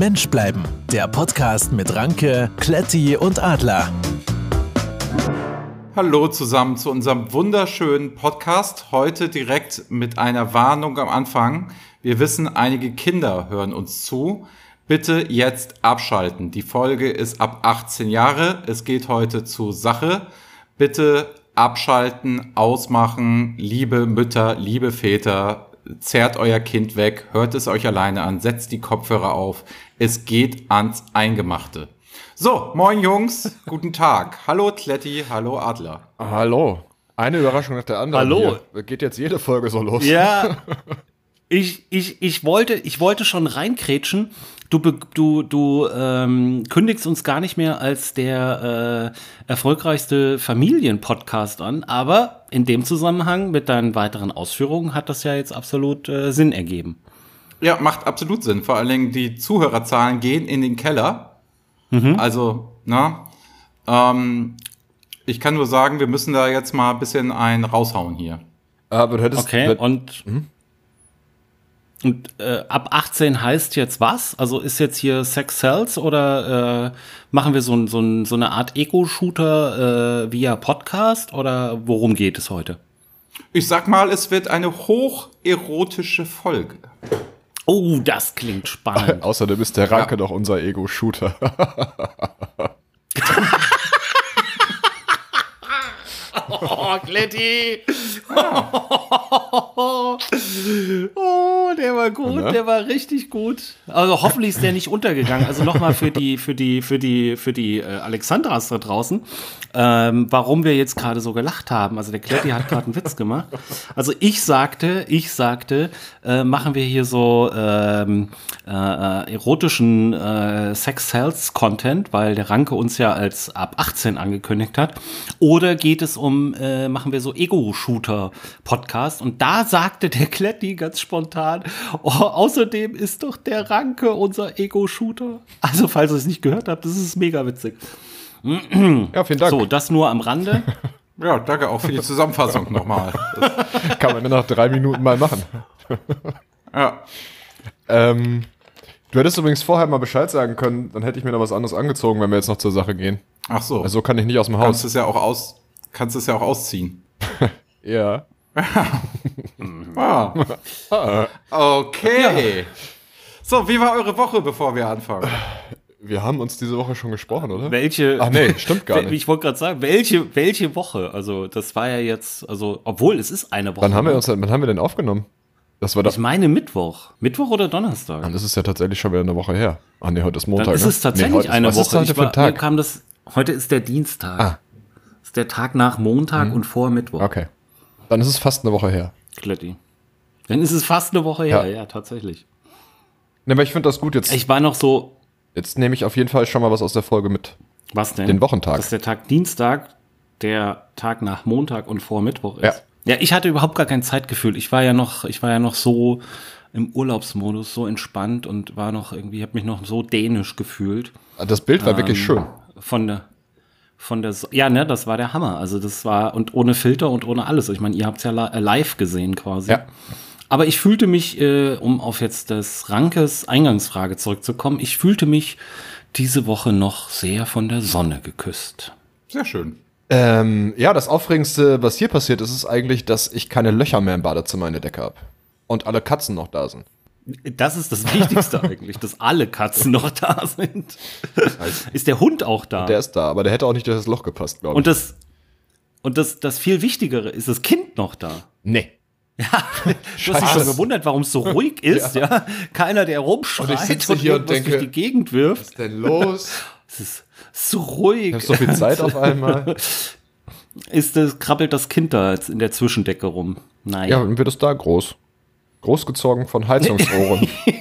Mensch bleiben. Der Podcast mit Ranke, Kletti und Adler. Hallo zusammen zu unserem wunderschönen Podcast. Heute direkt mit einer Warnung am Anfang. Wir wissen, einige Kinder hören uns zu. Bitte jetzt abschalten. Die Folge ist ab 18 Jahre. Es geht heute zur Sache. Bitte abschalten, ausmachen. Liebe Mütter, liebe Väter, zerrt euer Kind weg, hört es euch alleine an, setzt die Kopfhörer auf. Es geht ans Eingemachte. So, moin Jungs, guten Tag. Hallo Kletti, hallo Adler. Hallo. Eine Überraschung nach der anderen. Hallo. Hier. Geht jetzt jede Folge so los. Ja. Ich, ich, ich, wollte, ich wollte schon reinkrätschen. Du, du, du ähm, kündigst uns gar nicht mehr als der äh, erfolgreichste Familienpodcast an, aber in dem Zusammenhang mit deinen weiteren Ausführungen hat das ja jetzt absolut äh, Sinn ergeben. Ja, macht absolut Sinn. Vor allen Dingen die Zuhörerzahlen gehen in den Keller. Mhm. Also, na, ähm, ich kann nur sagen, wir müssen da jetzt mal ein bisschen einen raushauen hier. Aber du hättest, okay, und mhm. Und äh, ab 18 heißt jetzt was? Also ist jetzt hier Sex Cells oder äh, machen wir so, so, so eine Art Ego-Shooter äh, via Podcast oder worum geht es heute? Ich sag mal, es wird eine hocherotische Folge. Oh, das klingt spannend. Außerdem ist der Ranke ja. doch unser Ego-Shooter. Oh, Kletti. Oh. der war gut, ja. der war richtig gut. Also hoffentlich ist der nicht untergegangen. Also nochmal für die, für die, für die, für die äh, Alexandras da draußen, ähm, warum wir jetzt gerade so gelacht haben. Also der Kletti hat gerade einen Witz gemacht. Also ich sagte, ich sagte, äh, machen wir hier so ähm, äh, erotischen äh, Sex-Sales-Content, weil der Ranke uns ja als ab 18 angekündigt hat. Oder geht es um, äh, machen wir so Ego-Shooter-Podcast? Und da sagte der Kletti ganz spontan, oh, außerdem ist doch der Ranke unser Ego-Shooter. Also falls ihr es nicht gehört habt, das ist mega witzig. Ja, vielen Dank. So, das nur am Rande. Ja, danke auch für die Zusammenfassung nochmal. Kann man nur nach drei Minuten mal machen. Ja. Ähm, du hättest übrigens vorher mal Bescheid sagen können, dann hätte ich mir noch was anderes angezogen, wenn wir jetzt noch zur Sache gehen. Ach so. Also kann ich nicht aus dem Haus. Kannst es ja auch aus, kannst es ja auch ausziehen. ja. ah. Okay. So, wie war eure Woche, bevor wir anfangen? Wir haben uns diese Woche schon gesprochen, oder? Welche? Ach nee, stimmt gar nicht. Ich wollte gerade sagen, welche, welche Woche? Also das war ja jetzt, also obwohl es ist eine Woche. Wann haben wir uns, wann haben wir denn aufgenommen? Das war das. Ich meine Mittwoch, Mittwoch oder Donnerstag. Dann ist es ja tatsächlich schon wieder eine Woche her. Ach nee, heute ist Montag. Dann ist es tatsächlich nee, heute, eine was Woche. Ist heute für ein Tag? kam das. Heute ist der Dienstag. Ah. Ist der Tag nach Montag hm. und vor Mittwoch. Okay. Dann ist es fast eine Woche her. Kletti. Dann ist es fast eine Woche her, ja, ja tatsächlich. Ne, aber ich finde das gut jetzt. Ich war noch so, Jetzt nehme ich auf jeden Fall schon mal was aus der Folge mit. Was denn? Den Wochentag. Dass der Tag Dienstag der Tag nach Montag und vor Mittwoch ist. Ja. Ja, ich hatte überhaupt gar kein Zeitgefühl. Ich war ja noch, ich war ja noch so im Urlaubsmodus, so entspannt und war noch irgendwie, habe mich noch so dänisch gefühlt. Das Bild war ähm, wirklich schön. Von der, von der, ja, ne, das war der Hammer. Also das war und ohne Filter und ohne alles. Ich meine, ihr habt es ja live gesehen quasi. Ja. Aber ich fühlte mich, äh, um auf jetzt das Rankes Eingangsfrage zurückzukommen, ich fühlte mich diese Woche noch sehr von der Sonne geküsst. Sehr schön. Ähm, ja, das Aufregendste, was hier passiert ist, ist eigentlich, dass ich keine Löcher mehr im Badezimmer in der Decke habe. Und alle Katzen noch da sind. Das ist das Wichtigste eigentlich, dass alle Katzen noch da sind. ist der Hund auch da? Der ist da, aber der hätte auch nicht durch das Loch gepasst, glaube ich. Und das, und das, das viel Wichtigere, ist das Kind noch da? Nee. Ja, du hast dich schon gewundert, warum es so ruhig ist, ja. ja. Keiner, der rumschreit und, ich und hier und denke, durch die Gegend wirft. Was ist denn los? Es ist so ruhig. Ich habe so viel Zeit auf einmal. Ist das, krabbelt das Kind da jetzt in der Zwischendecke rum? Nein. Ja, dann wird es da groß. Großgezogen von Heizungsohren.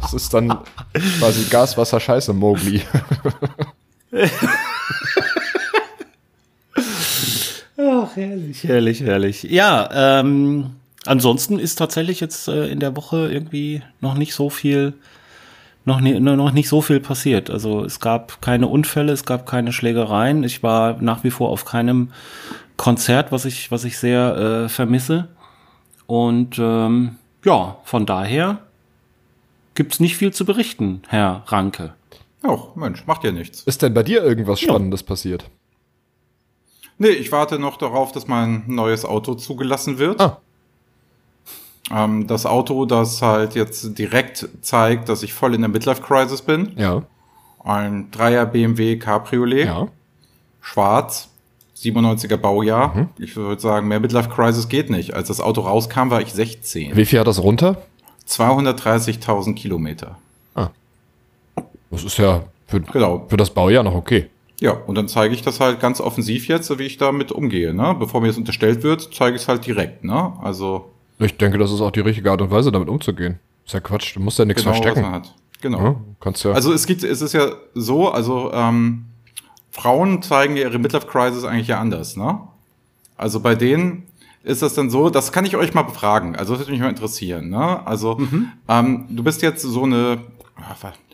das ist dann quasi Gas, Wasser, Scheiße, Mowgli. Ach, herrlich, herrlich, herrlich. Ja, ähm, ansonsten ist tatsächlich jetzt äh, in der Woche irgendwie noch nicht so viel, noch, nie, noch nicht so viel passiert. Also es gab keine Unfälle, es gab keine Schlägereien. Ich war nach wie vor auf keinem Konzert, was ich, was ich sehr äh, vermisse. Und ähm, ja, von daher gibt's nicht viel zu berichten, Herr Ranke. Oh, Mensch, macht ja nichts. Ist denn bei dir irgendwas Spannendes passiert? Nee, ich warte noch darauf, dass mein neues Auto zugelassen wird. Ah. Ähm, das Auto, das halt jetzt direkt zeigt, dass ich voll in der Midlife-Crisis bin. Ja. Ein 3er BMW Cabriolet, Ja. schwarz, 97er Baujahr. Mhm. Ich würde sagen, mehr Midlife-Crisis geht nicht. Als das Auto rauskam, war ich 16. Wie viel hat das runter? 230.000 Kilometer. Das ist ja für, Genau. für das Baujahr noch okay. Ja, und dann zeige ich das halt ganz offensiv jetzt, so wie ich damit umgehe. Ne? Bevor mir das unterstellt wird, zeige ich es halt direkt. Ne? Also Ich denke, das ist auch die richtige Art und Weise, damit umzugehen. Ist ja Quatsch, du musst ja nichts genau, verstecken. Genau. Ja, kannst ja. Also es gibt, es ist ja so, also ähm, Frauen zeigen ja ihre Midlife Crisis eigentlich ja anders, ne? Also bei denen ist das dann so, das kann ich euch mal befragen, also das würde mich mal interessieren, ne? Also ähm, du bist jetzt so eine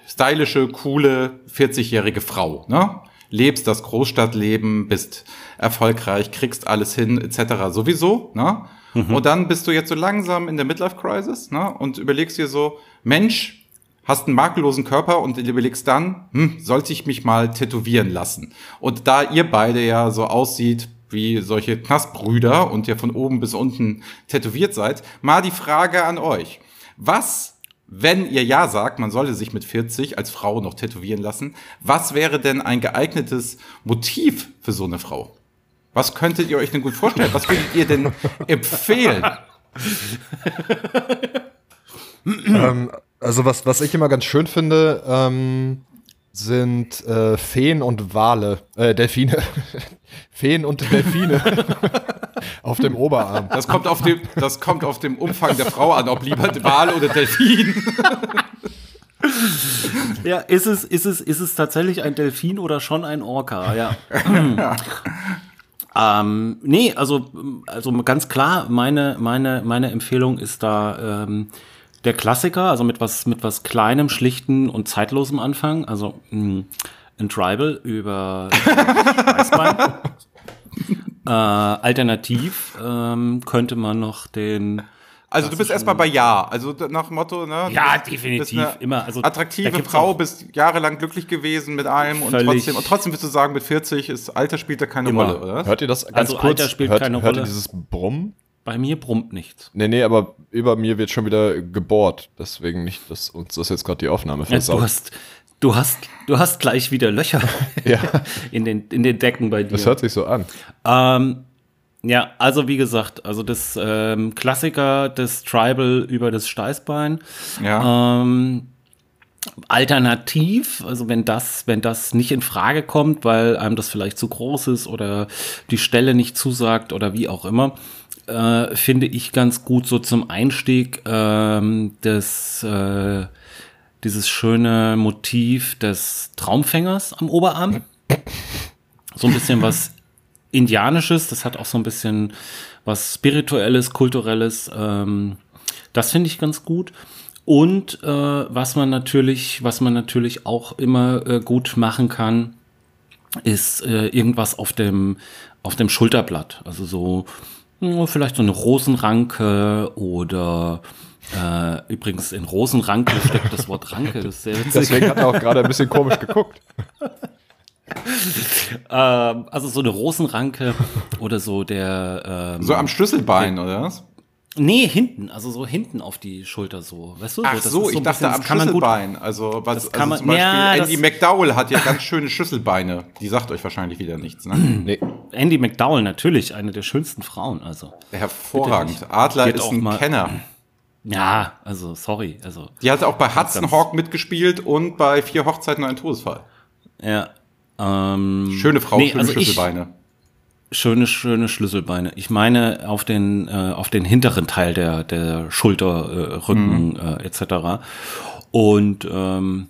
stylische, coole 40-jährige Frau, ne? Lebst das Großstadtleben, bist erfolgreich, kriegst alles hin, etc. sowieso, ne? Und dann bist du jetzt so langsam in der Midlife Crisis, ne? Und überlegst dir so, Mensch, hast einen makellosen Körper und du überlegst dann, hm, sollte ich mich mal tätowieren lassen? Und da ihr beide ja so aussieht wie solche Knastbrüder und ja von oben bis unten tätowiert seid, mal die Frage an euch. Was, wenn ihr ja sagt, man sollte sich mit 40 als Frau noch tätowieren lassen, was wäre denn ein geeignetes Motiv für so eine Frau? Was könntet ihr euch denn gut vorstellen? Was würdet ihr denn empfehlen? ähm, also was, was ich immer ganz schön finde, ähm, sind äh, Feen und Wale, äh, Delfine. Feen und Delfine auf dem Oberarm. Das kommt auf dem, das kommt auf dem Umfang der Frau an, ob lieber Wal oder Delfin. Ja, ist es, ist es, ist es tatsächlich ein Delfin oder schon ein Orca? Ja. ähm, nee, also, also ganz klar, meine, meine, meine Empfehlung ist da ähm, der Klassiker, also mit was, mit was Kleinem, Schlichten und Zeitlosem Anfang. Also mh, ein Tribal über Weißbein. äh, alternativ ähm, könnte man noch den Also du bist erstmal bei Ja. Also nach dem Motto, ne? Ja, definitiv, immer. Also, attraktive Frau, bist jahrelang glücklich gewesen mit allem und trotzdem, und trotzdem wirst du sagen, mit 40 ist Alter spielt da keine Immer. Rolle, oder? Hört ihr das ganz Also kurz? Alter spielt hört, keine hört ihr Rolle. dieses Brummen? Bei mir brummt nichts. Nee, nee, aber über mir wird schon wieder gebohrt. Deswegen nicht, dass uns das jetzt gerade die Aufnahme Ja, versaut. du hast, du hast, du hast gleich wieder Löcher ja, in den, in den Decken bei dir. das hört sich so an. Ähm, ja, also wie gesagt, also das ähm, Klassiker des Tribal über das Steißbein. Ja. Ähm, alternativ, also wenn das, wenn das nicht in Frage kommt, weil einem das vielleicht zu groß ist oder die Stelle nicht zusagt oder wie auch immer, äh, finde ich ganz gut so zum Einstieg ähm, des äh, dieses schöne Motiv des Traumfängers am Oberarm. So ein bisschen was Indianisches, das hat auch so ein bisschen was Spirituelles, Kulturelles. Ähm, das finde ich ganz gut. Und äh, was man natürlich, was man natürlich auch immer äh, gut machen kann, ist äh, irgendwas auf dem auf dem Schulterblatt. Also so vielleicht so eine Rosenranke oder äh, übrigens in Rosenranke steckt das Wort Ranke. Das ist sehr witzig. Deswegen hat er auch gerade ein bisschen komisch geguckt. Ähm, also so eine Rosenranke oder so der ähm, So am Schlüsselbein, oder was? Nee, hinten, also so hinten auf die Schulter so, weißt du? Ach das so, ist ich ein dachte bisschen- am gut- Schlüsselbein. Also, was, Das kann also zum man- Beispiel ja, Andy das- McDowell hat ja ganz schöne Schlüsselbeine. Die sagt euch wahrscheinlich wieder nichts, ne? Nee. Andy McDowell natürlich, eine der schönsten Frauen, also. Hervorragend. Adler Geht ist ein mal- Kenner. Ja, also sorry, also Die hat auch bei Hudson Hawk mitgespielt und bei Vier Hochzeiten und ein Todesfall. ja. Ähm, Schöne Frau, nee, schöne also ich- Schlüsselbeine. Schöne, schöne Schlüsselbeine. Ich meine auf den, äh, auf den hinteren Teil der, der Schulter, äh, Rücken äh, etc. Und ähm,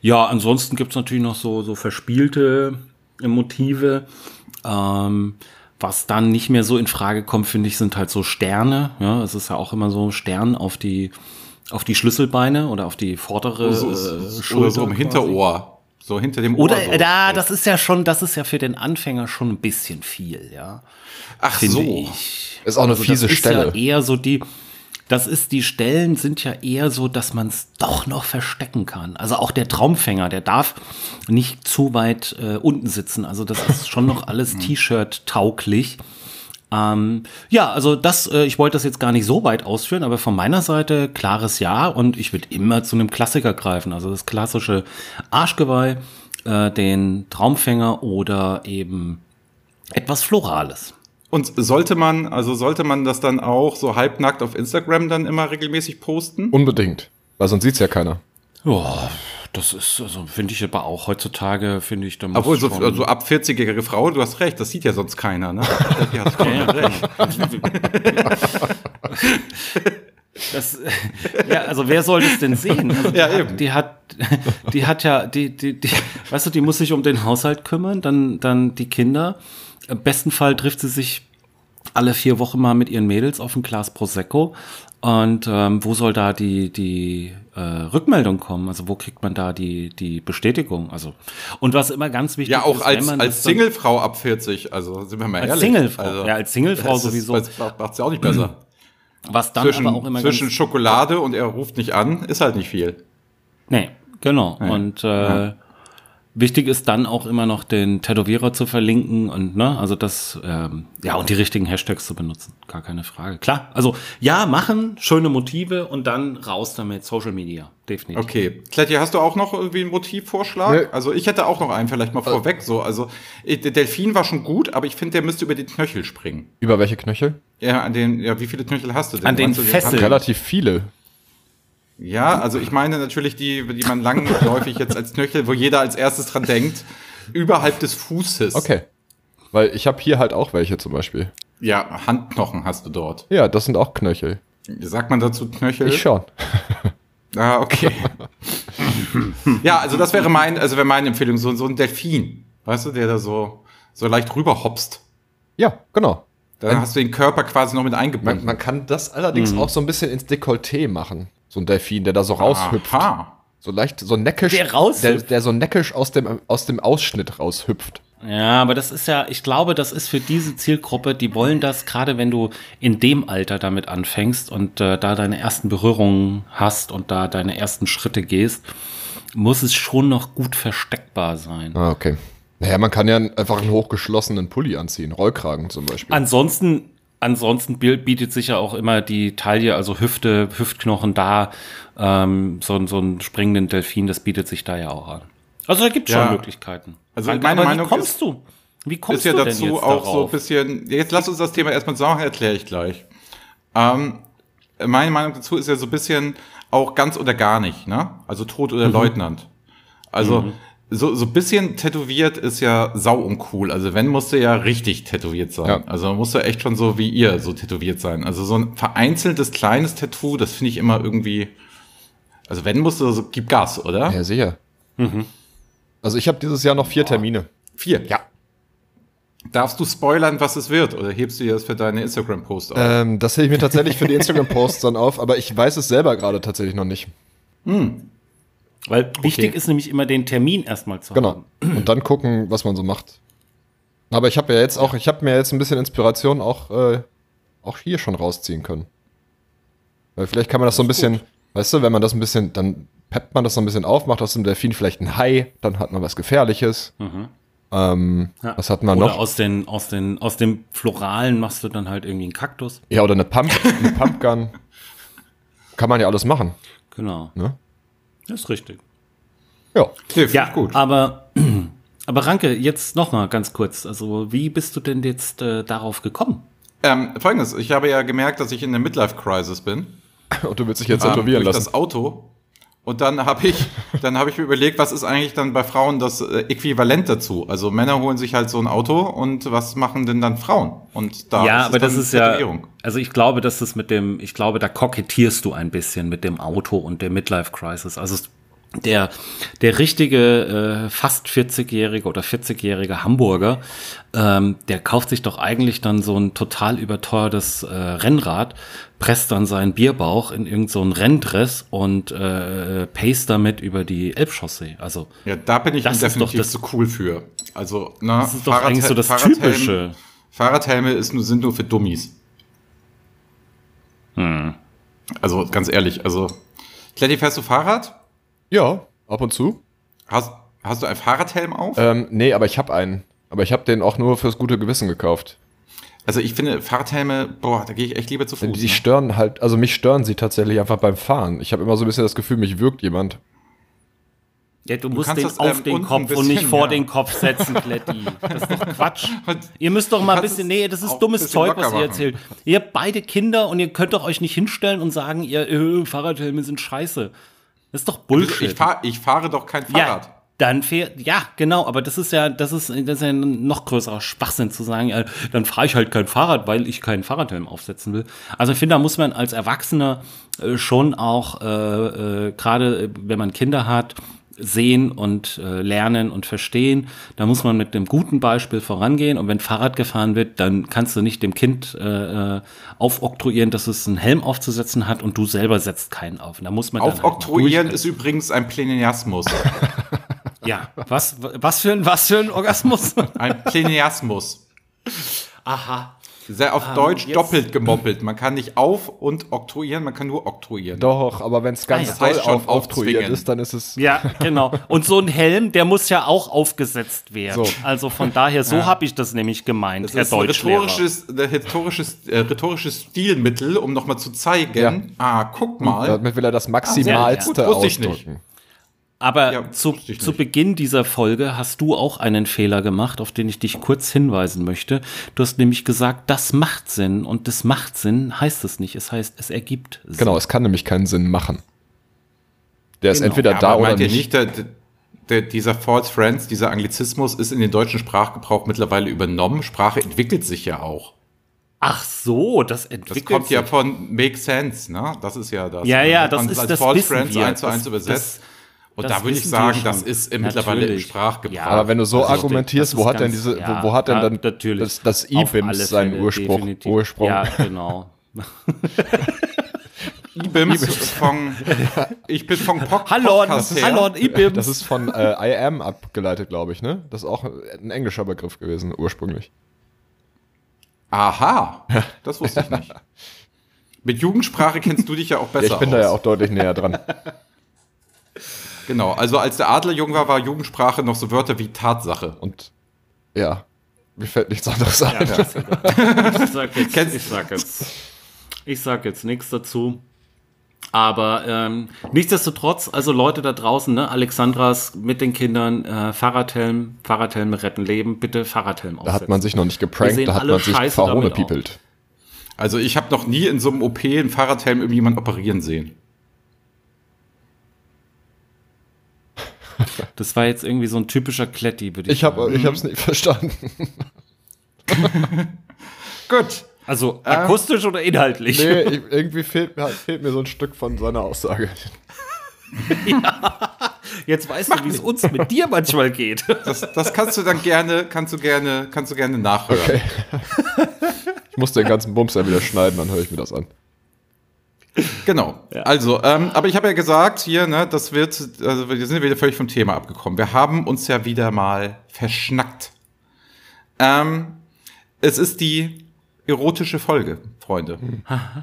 ja, ansonsten gibt's natürlich noch so, so verspielte äh, Motive. Ähm, was dann nicht mehr so in Frage kommt, finde ich, sind halt so Sterne. Ja, es ist ja auch immer so Stern auf die auf die Schlüsselbeine oder auf die vordere So, äh, so, Schulter oder so im. Hinterohr. So hinter dem Oder Ohr. so. da, das ist ja schon, das ist ja für den Anfänger schon ein bisschen viel, ja. Ach Finde so. ich. Ist auch eine Also fiese das ist Stelle. Ja eher so die, das ist, die Stellen sind ja eher so, dass man es doch noch verstecken kann. Also auch der Traumfänger, der darf nicht zu weit äh, unten sitzen. Also das ist schon noch alles T-Shirt tauglich. Ähm, ja, also das, äh, ich wollte das jetzt gar nicht so weit ausführen, aber von meiner Seite klares Ja und ich würde immer zu einem Klassiker greifen. Also das klassische Arschgeweih, äh, den Traumfänger oder eben etwas Florales. Und sollte man, also sollte man das dann auch so halbnackt auf Instagram dann immer regelmäßig posten? Unbedingt. Weil sonst sieht's ja keiner. Ja, das ist, also finde ich aber auch heutzutage, finde ich, da muss Obwohl, so, schon- also ab 40-jährige Frau, du hast recht, das sieht ja sonst keiner, ne? Die hat Ja, recht. Das, ja, also wer soll das denn sehen? Also die Ja, hat, eben. Die hat, die hat ja, die, die, die, weißt du, die muss sich um den Haushalt kümmern, dann, dann die Kinder. Im besten Fall trifft sie sich alle vier Wochen mal mit ihren Mädels auf ein Glas Prosecco. Und ähm, wo soll da die, die äh, Rückmeldung kommen? Also wo kriegt man da die, die Bestätigung? Also und was immer ganz wichtig Ja, auch ist, als, als Singlefrau ab 40, also sind wir mal Als ehrlich. Singlefrau, also, ja, als Singlefrau ist- sowieso. Das macht's ja auch nicht besser. was dann zwischen aber auch immer zwischen Schokolade und er ruft nicht an, ist halt nicht viel. Nee, genau. Und äh, wichtig ist dann auch immer noch den Tätowierer zu verlinken und ne, also das, ähm, ja, und die richtigen Hashtags zu benutzen. Gar keine Frage. Klar, also ja, machen, schöne Motive und dann raus damit, Social Media. Definitiv. Okay. Kletti, hast du auch noch irgendwie einen Motivvorschlag? Nee. Also ich hätte auch noch einen vielleicht mal vorweg so. Also äh, der Delfin war schon gut, aber ich finde, der müsste über den Knöchel springen. Über welche Knöchel? Ja, an den, ja, wie viele Knöchel hast du denn? An den Fesseln. Relativ viele. Ja, also ich meine natürlich die, die man langläufig jetzt als Knöchel, wo jeder als erstes dran denkt, überhalb des Fußes. Okay. Weil ich habe hier halt auch welche zum Beispiel. Ja, Handknochen hast du dort. Ja, das sind auch Knöchel. Sagt man dazu Knöchel? Ich schon. Ah, okay. ja, also das wäre mein, also wäre meine Empfehlung, so, so ein Delfin, weißt du, der da so, so leicht rüberhopst. Ja, genau. Dann hast du den Körper quasi noch mit eingebunden. Man, man kann das allerdings auch so ein bisschen ins Dekolleté machen. So ein Delfin, der da so raushüpft. Aha. So leicht, so neckisch. Der raushüpft? Der, der so neckisch aus dem, aus dem Ausschnitt raushüpft. Ja, aber das ist ja, ich glaube, das ist für diese Zielgruppe, die wollen das, gerade wenn du in dem Alter damit anfängst und äh, da deine ersten Berührungen hast und da deine ersten Schritte gehst, muss es schon noch gut versteckbar sein. Ah, okay. Naja, man kann ja einfach einen hochgeschlossenen Pulli anziehen. Rollkragen zum Beispiel. Ansonsten, ansonsten bietet sich ja auch immer die Taille, also Hüfte, Hüftknochen da, ähm, so, so einen springenden Delfin, das bietet sich da ja auch an. Also da gibt es Ja. schon Möglichkeiten. Also Aber meine wie Meinung kommst ist- du? Wie kommst ist ja du dazu jetzt auch so ein darauf? bisschen. Jetzt lass uns das Thema erstmal sagen, erkläre ich gleich. Ähm, meine Meinung dazu ist ja so ein bisschen auch ganz oder gar nicht, ne? Also Tod oder Mhm. Leutnant. Also so, so ein bisschen tätowiert ist ja sau uncool. Also wenn musste ja richtig tätowiert sein. Ja. Also musste echt schon so wie ihr so tätowiert sein. Also so ein vereinzeltes kleines Tattoo, das finde ich immer irgendwie. Also wenn musste, so, gib Gas, oder? Ja, sicher. Also ich habe dieses Jahr noch vier Termine. Vier. Ja. Darfst du spoilern, was es wird? Oder hebst du dir das für deine Instagram-Post auf? Ähm, das hebe ich mir tatsächlich für die Instagram-Posts dann auf, aber ich weiß es selber gerade tatsächlich noch nicht. Weil wichtig ist nämlich immer den Termin erstmal zu Genau. haben. Und dann gucken, was man so macht. Aber ich habe ja jetzt auch, ich habe mir jetzt ein bisschen Inspiration auch, äh, auch hier schon rausziehen können. Weil vielleicht kann man das so ein bisschen, weißt du, wenn man das ein bisschen, dann peppt man das so ein bisschen auf, macht aus dem Delfin vielleicht ein Hai, dann hat man was Gefährliches. Ähm, Ja. Was hat man Oder noch? aus, den, aus, den, aus dem Floralen machst du dann halt irgendwie einen Kaktus. Ja, oder eine Pump, eine Pumpgun. Kann man ja alles machen. Genau. Ne? Das ist richtig. Ja. Nee, find Ja, ich gut. aber, aber Ranke, jetzt noch mal ganz kurz. Also, wie bist du denn jetzt äh, darauf gekommen? Ähm, Folgendes, ich habe ja gemerkt, dass ich in der Midlife-Crisis bin. Und du willst dich jetzt ähm, tätowieren durch lassen. das Auto. Und dann habe ich, dann habe ich mir überlegt, was ist eigentlich dann bei Frauen das äh, Äquivalent dazu? Also Männer holen sich halt so ein Auto und was machen denn dann Frauen? Und da ja, es aber das ist ja, also ich glaube, dass das mit dem, ich glaube, da kokettierst du ein bisschen mit dem Auto und der Midlife Crisis. Also es- der, der richtige äh, fast 40-jährige oder 40-jährige Hamburger, ähm, der kauft sich doch eigentlich dann so ein total überteuertes äh, Rennrad, presst dann seinen Bierbauch in irgendeinen so einen Renndress und äh, pace damit über die Elbchaussee. Also Ja, da bin ich Das ist doch definitiv das- zu cool für. Also, na, das ist doch eigentlich so das Typische. Fahrradhelme ist nur, sind nur für Dummies. Also ganz ehrlich, also Kletti, fährst du Fahrrad? Ja, ab und zu. Hast, hast du einen Fahrradhelm auf? Ähm, nee, aber ich habe einen. Aber ich habe den auch nur fürs gute Gewissen gekauft. Also ich finde Fahrradhelme, boah, da gehe ich echt lieber zu Fuß. Die ne? stören halt, also mich stören sie tatsächlich einfach beim Fahren. Ich habe immer so ein bisschen das Gefühl, mich wirkt jemand. Ja, du musst kannst den das, auf ähm, den Kopf ein und nicht bisschen, vor ja. den Kopf setzen, Kletti. Das ist doch Quatsch. Ihr müsst doch mal ein bisschen, nee, das ist dummes bisschen Zeug, was ihr machen. erzählt. Ihr habt beide Kinder und ihr könnt doch euch nicht hinstellen und sagen, ihr äh, Fahrradhelme sind scheiße. Das ist doch Bullshit. ich, fahr, ich fahre doch kein Fahrrad. Ja, dann fährt, ja, genau, aber das ist ja, das ist, das ist ja ein noch größerer Schwachsinn zu sagen, äh, dann fahre ich halt kein Fahrrad, weil ich keinen Fahrradhelm aufsetzen will. Also ich finde, da muss man als Erwachsener äh, schon auch, äh, äh, gerade äh, wenn man Kinder hat, sehen und äh, lernen und verstehen. Da muss man mit einem guten Beispiel vorangehen. Und wenn Fahrrad gefahren wird, dann kannst du nicht dem Kind äh, äh, aufoktroyieren, dass es einen Helm aufzusetzen hat und du selber setzt keinen auf. Und da muss man dann halt Aufoktroyieren durchhalten. ist übrigens ein Pleniasmus. Ja, was, was, für ein, was für ein Orgasmus? Ein Pleniasmus. Aha. Sehr auf Deutsch jetzt- doppelt gemoppelt. Man kann nicht auf- und oktroyieren, man kann nur oktroyieren. Doch, aber wenn es ganz Das doll heißt schon auf, aufzwingen. ist, dann ist es. Ja, genau. Und so ein Helm, der muss ja auch aufgesetzt werden. So. Also von daher, so habe ich das nämlich gemeint, Das Herr ist ein rhetorisches, ein rhetorisches, äh, rhetorisches Stilmittel, um nochmal zu zeigen, Ja. ah, guck mal. Damit will er das sehr Maximalste gut, wusste ich nicht. ausdrücken. Aber Ja, zu, zu. Beginn dieser Folge hast du auch einen Fehler gemacht, auf den ich dich kurz hinweisen möchte. Du hast nämlich gesagt, das macht Sinn. Und das macht Sinn heißt es nicht. Es heißt, es ergibt Sinn. Genau, es kann nämlich keinen Sinn machen. Der ist Genau. entweder Ja, da aber oder meint ihr nicht. nicht, der, der, dieser False Friends, dieser Anglizismus ist in den deutschen Sprachgebrauch mittlerweile übernommen. Sprache entwickelt sich ja auch. Ach so, das Das entwickelt kommt ja sich. von Make Sense, ne? Das ist ja das. Ja, ja, Wenn das ist- als das False wissen Friends wir. eins zu Das- eins übersetzt. Und das da würde ich sagen, das ist äh, mittlerweile im Natürlich. Sprachgebrauch. Ja. Aber wenn du so Also, argumentierst, wo hat denn ganz- diese, ja, wo, wo hat denn dann natürlich. das, das E-Bims alle seinen Ursprung? definitiv. Ursprung? Ja, genau. IBIMS von, ich bin vom Pod Hallo, Podcast her. hallo, Ibims. Das ist von äh, I am abgeleitet, glaube ich, ne? Das ist auch ein englischer Begriff gewesen, ursprünglich. Aha, das wusste ich nicht. Mit Jugendsprache kennst du dich ja auch besser Ja, ich bin aus. da ja auch deutlich näher dran. Genau, also als der Adler jung war, war Jugendsprache noch so Wörter wie Tatsache. Und ja, mir fällt nichts anderes ein. Ich sag jetzt, Kennst- ich sag jetzt, ich sag jetzt nichts dazu. Aber ähm, nichtsdestotrotz, also Leute da draußen, ne, Alexandras mit den Kindern, äh, Fahrradhelm, Fahrradhelme retten Leben, bitte Fahrradhelm Da hat man sich noch nicht geprankt, da hat man sich scheiße verhohne damit piepelt. Also ich habe noch nie in so einem OP einen Fahrradhelm irgendjemand operieren sehen. Das war jetzt irgendwie so ein typischer Kletti, würde ich, Ich habe sagen. ich hab's nicht verstanden. Gut. Also akustisch oder inhaltlich? Nee, ich, irgendwie fehlt mir, fehlt mir so ein Stück von seiner Aussage. Jetzt weißt du, wie es uns mit dir manchmal geht. Das, das kannst du dann gerne, kannst du gerne, kannst du gerne nachhören. Okay. Ich muss den ganzen Bums ja wieder schneiden, dann höre ich mir das an. Genau. Also, ähm, aber ich habe ja gesagt, hier, ne, das wird, also wir sind wieder völlig vom Thema abgekommen. Wir haben uns ja wieder mal verschnackt. Ähm, es ist die erotische Folge, Freunde.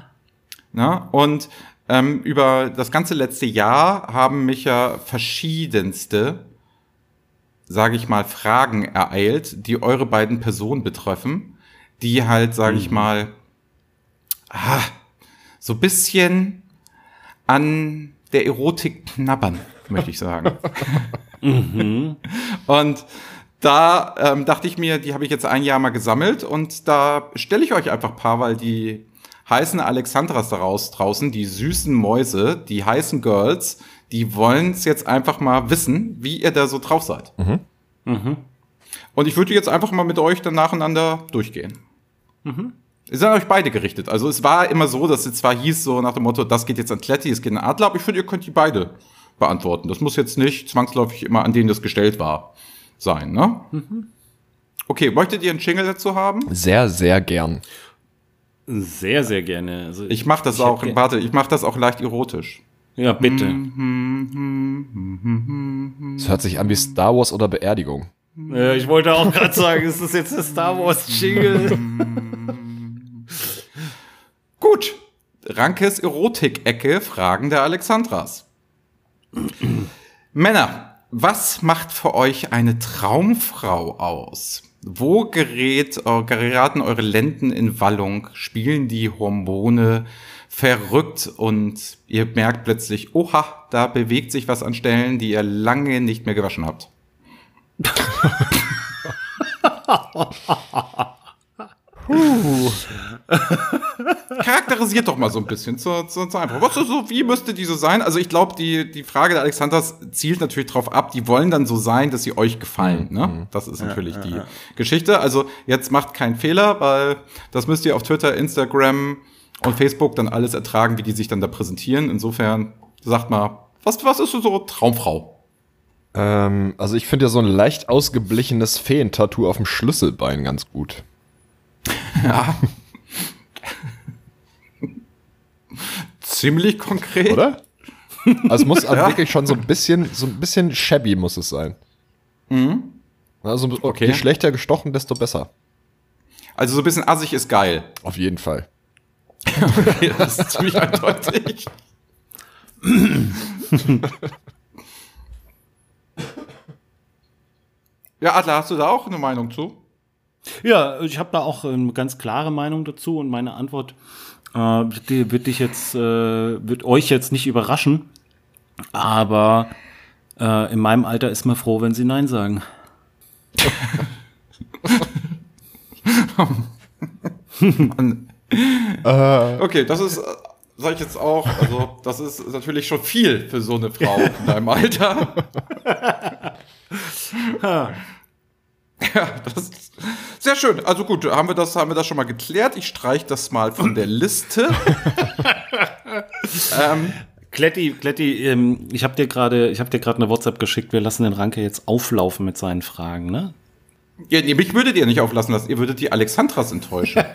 Na, und ähm, über das ganze letzte Jahr haben mich ja verschiedenste, sage ich mal, Fragen ereilt, die eure beiden Personen betreffen, die halt, sage ich mal, ah, so bisschen an der Erotik knabbern, möchte ich sagen. Und da ähm, dachte ich mir, die habe ich jetzt ein Jahr mal gesammelt und da stelle ich euch einfach ein paar, weil die heißen Alexandras daraus draußen, die süßen Mäuse, die heißen Girls, die wollen es jetzt einfach mal wissen, wie ihr da so drauf seid. Und ich würde jetzt einfach mal mit euch dann nacheinander durchgehen. Es sind an euch beide gerichtet. Also es war immer so, dass es zwar hieß, so nach dem Motto, das geht jetzt an Kletti, es geht an Adler, aber ich finde, ihr könnt die beide beantworten. Das muss jetzt nicht zwangsläufig immer an denen das gestellt war sein, ne? Okay, möchtet ihr einen Jingle dazu haben? Sehr, sehr gern. Sehr, sehr gerne. Also Ich mache das hätte auch, warte, ich mache das auch leicht erotisch. Ja, bitte. Es hört sich an wie Star Wars oder Beerdigung. Ja, ich wollte auch gerade sagen, ist das jetzt der Star Wars Jingle? Gut, Rankes Erotik-Ecke Fragen der Alexandras. Männer, was macht für euch eine Traumfrau aus? Wo gerät, äh, geraten eure Lenden in Wallung? Spielen die Hormone verrückt und ihr merkt plötzlich, oha, da bewegt sich was an Stellen, die ihr lange nicht mehr gewaschen habt? Charakterisiert doch mal so ein bisschen zur, zur, zur Einfach. Was so, wie müsste die so sein? Also ich glaube, die, die Frage der Alexanders zielt natürlich darauf ab, die wollen dann so sein, dass sie euch gefallen. Ne? Mhm. Das ist natürlich die Geschichte. Also jetzt macht keinen Fehler, weil das müsst ihr auf Twitter, Instagram und Facebook dann alles ertragen, wie die sich dann da präsentieren. Insofern sagt mal, was, was ist so Traumfrau? Ähm, also ich finde ja so ein leicht ausgeblichenes Feentattoo auf dem Schlüsselbein ganz gut. Ja. Ziemlich konkret. Oder? Also es muss also Ja. wirklich schon so ein bisschen, so ein bisschen shabby muss es sein. Also Okay. je schlechter gestochen, desto besser. Also so ein bisschen assig ist geil. Auf jeden Fall. Okay, das ist ziemlich eindeutig. ja, Adler, hast du da auch eine Meinung zu? Ja, ich habe da auch eine ganz klare Meinung dazu und meine Antwort äh, wird, die- wird dich jetzt, äh, wird euch jetzt nicht überraschen, aber äh, in meinem Alter ist man froh, wenn sie Nein sagen. Okay, das ist, äh, sag ich jetzt auch, also das ist natürlich schon viel für so eine Frau in deinem Alter. Ja, das ist sehr schön. Also gut, haben wir das, haben wir das schon mal geklärt. Ich streiche das mal von der Liste. ähm, Kletti, Kletti, ähm, ich habe dir gerade, ich habe dir gerade eine WhatsApp geschickt. Wir lassen den Ranke jetzt auflaufen mit seinen Fragen, ne? ja, nee, mich würdet ihr nicht auflassen lassen. Ihr würdet die Alexandras enttäuschen.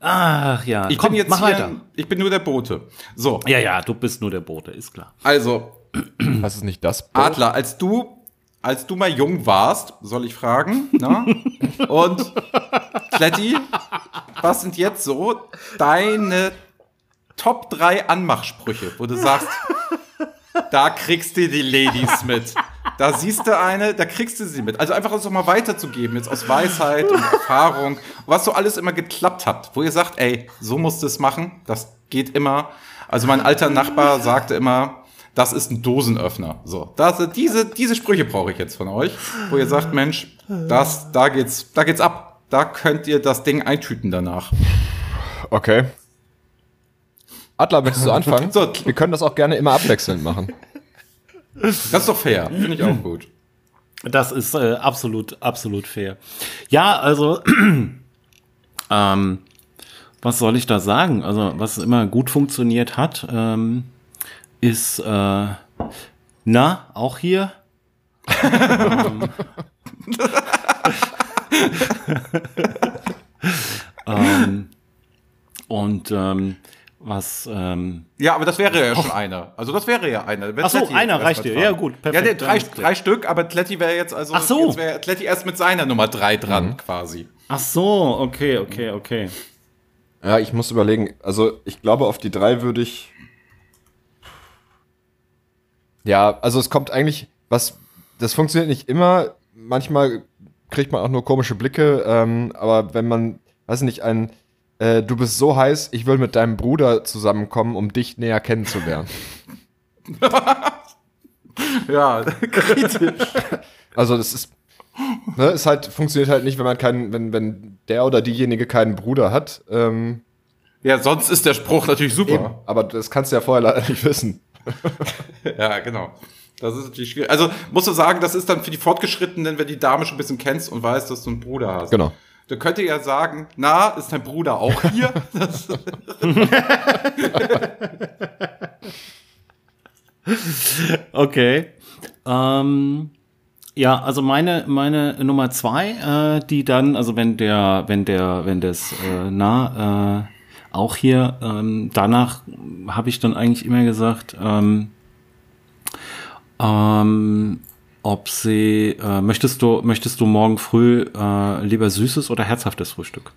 Ach ja, Ich komm, bin jetzt mach hier, weiter. ich bin nur der Bote. So, Ja, ja, du bist nur der Bote, ist klar. also Was ist nicht das? Boot? Adler, als du, als du mal jung warst, soll ich fragen, na? Und Kletti, was sind jetzt so deine Top 3 Anmachsprüche, wo du sagst, da kriegst du die Ladies mit. Da siehst du eine, da kriegst du sie mit. Also einfach das doch mal weiterzugeben, jetzt aus Weisheit und Erfahrung, was so alles immer geklappt hat, wo ihr sagt, ey, so musst du es machen, das geht immer. Also mein alter Nachbar sagte immer, das ist ein Dosenöffner. So, das, diese, diese Sprüche brauche ich jetzt von euch, wo ihr sagt, Mensch, das, da geht's, da geht's ab. Da könnt ihr das Ding eintüten danach. Okay. Adler, möchtest du anfangen? So. Wir können das auch gerne immer abwechselnd machen. Das ist doch fair. Finde ich auch gut. Das ist äh, absolut, absolut fair. Ja, also, ähm, was soll ich da sagen? Also, was immer gut funktioniert hat, ähm, ist, äh, na, auch hier. ähm, und ähm, was ähm, Ja, aber das wäre ja schon einer. Also das wäre ja einer. Ach so, Tletti einer reicht dir. Ja, gut, perfekt. Ja, der, drei, drei Stück, aber Tletti wäre jetzt also Ach so. jetzt wäre Tletti erst mit seiner Nummer drei dran quasi. Ach so, okay, okay, okay. Ja, ich muss überlegen. Also, ich glaube, auf die drei würde ich. Ja, also es kommt eigentlich, was, das funktioniert nicht immer. Manchmal kriegt man auch nur komische Blicke, ähm, aber wenn man, weiß nicht, ein, äh, du bist so heiß, ich will mit deinem Bruder zusammenkommen, um dich näher kennenzulernen. Ja, kritisch. Also das ist, ne, ist halt, funktioniert halt nicht, wenn man keinen, wenn, wenn der oder diejenige keinen Bruder hat. Ähm, ja, sonst ist der Spruch natürlich super. eben, aber das kannst du ja vorher leider nicht wissen. Ja, genau. Das ist natürlich schwierig. Also musst du sagen, das ist dann für die Fortgeschrittenen, wenn die Dame schon ein bisschen kennst und weißt, dass du einen Bruder hast. Genau. Du könntest ja sagen, na, ist dein Bruder auch hier? Okay. Ähm, ja, also meine, meine Nummer zwei, äh, die dann, also wenn der, wenn der, wenn das äh, na, äh, auch hier, ähm, danach habe ich dann eigentlich immer gesagt, ähm, ähm, ob sie, äh, möchtest du, möchtest du morgen früh äh, lieber süßes oder herzhaftes Frühstück?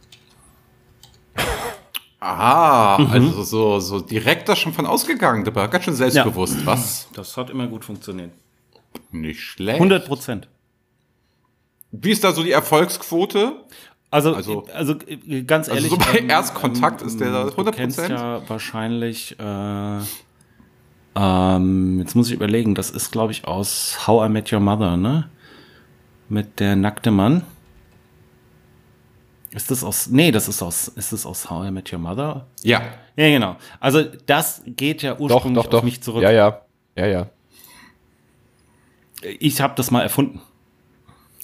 Ah, also so, so direkt da schon von ausgegangen, der war ganz schön selbstbewusst. Was? Das hat immer gut funktioniert. Nicht schlecht. 100 Prozent. Wie ist da so die Erfolgsquote? Also, Also- also, äh, ganz Also ehrlich. so bei Erstkontakt ist der da Du 100%? kennst ja wahrscheinlich, äh, ähm, jetzt muss ich überlegen, das ist, glaube ich, aus How I Met Your Mother, ne? Mit der nackte Mann. Ist das aus, nee, das ist aus, ist das aus How I Met Your Mother? Ja. Ja, genau. Also, das geht ja Doch, ursprünglich doch, doch. auf mich zurück. Ja, ja. Ja, ja. Ich habe das mal erfunden.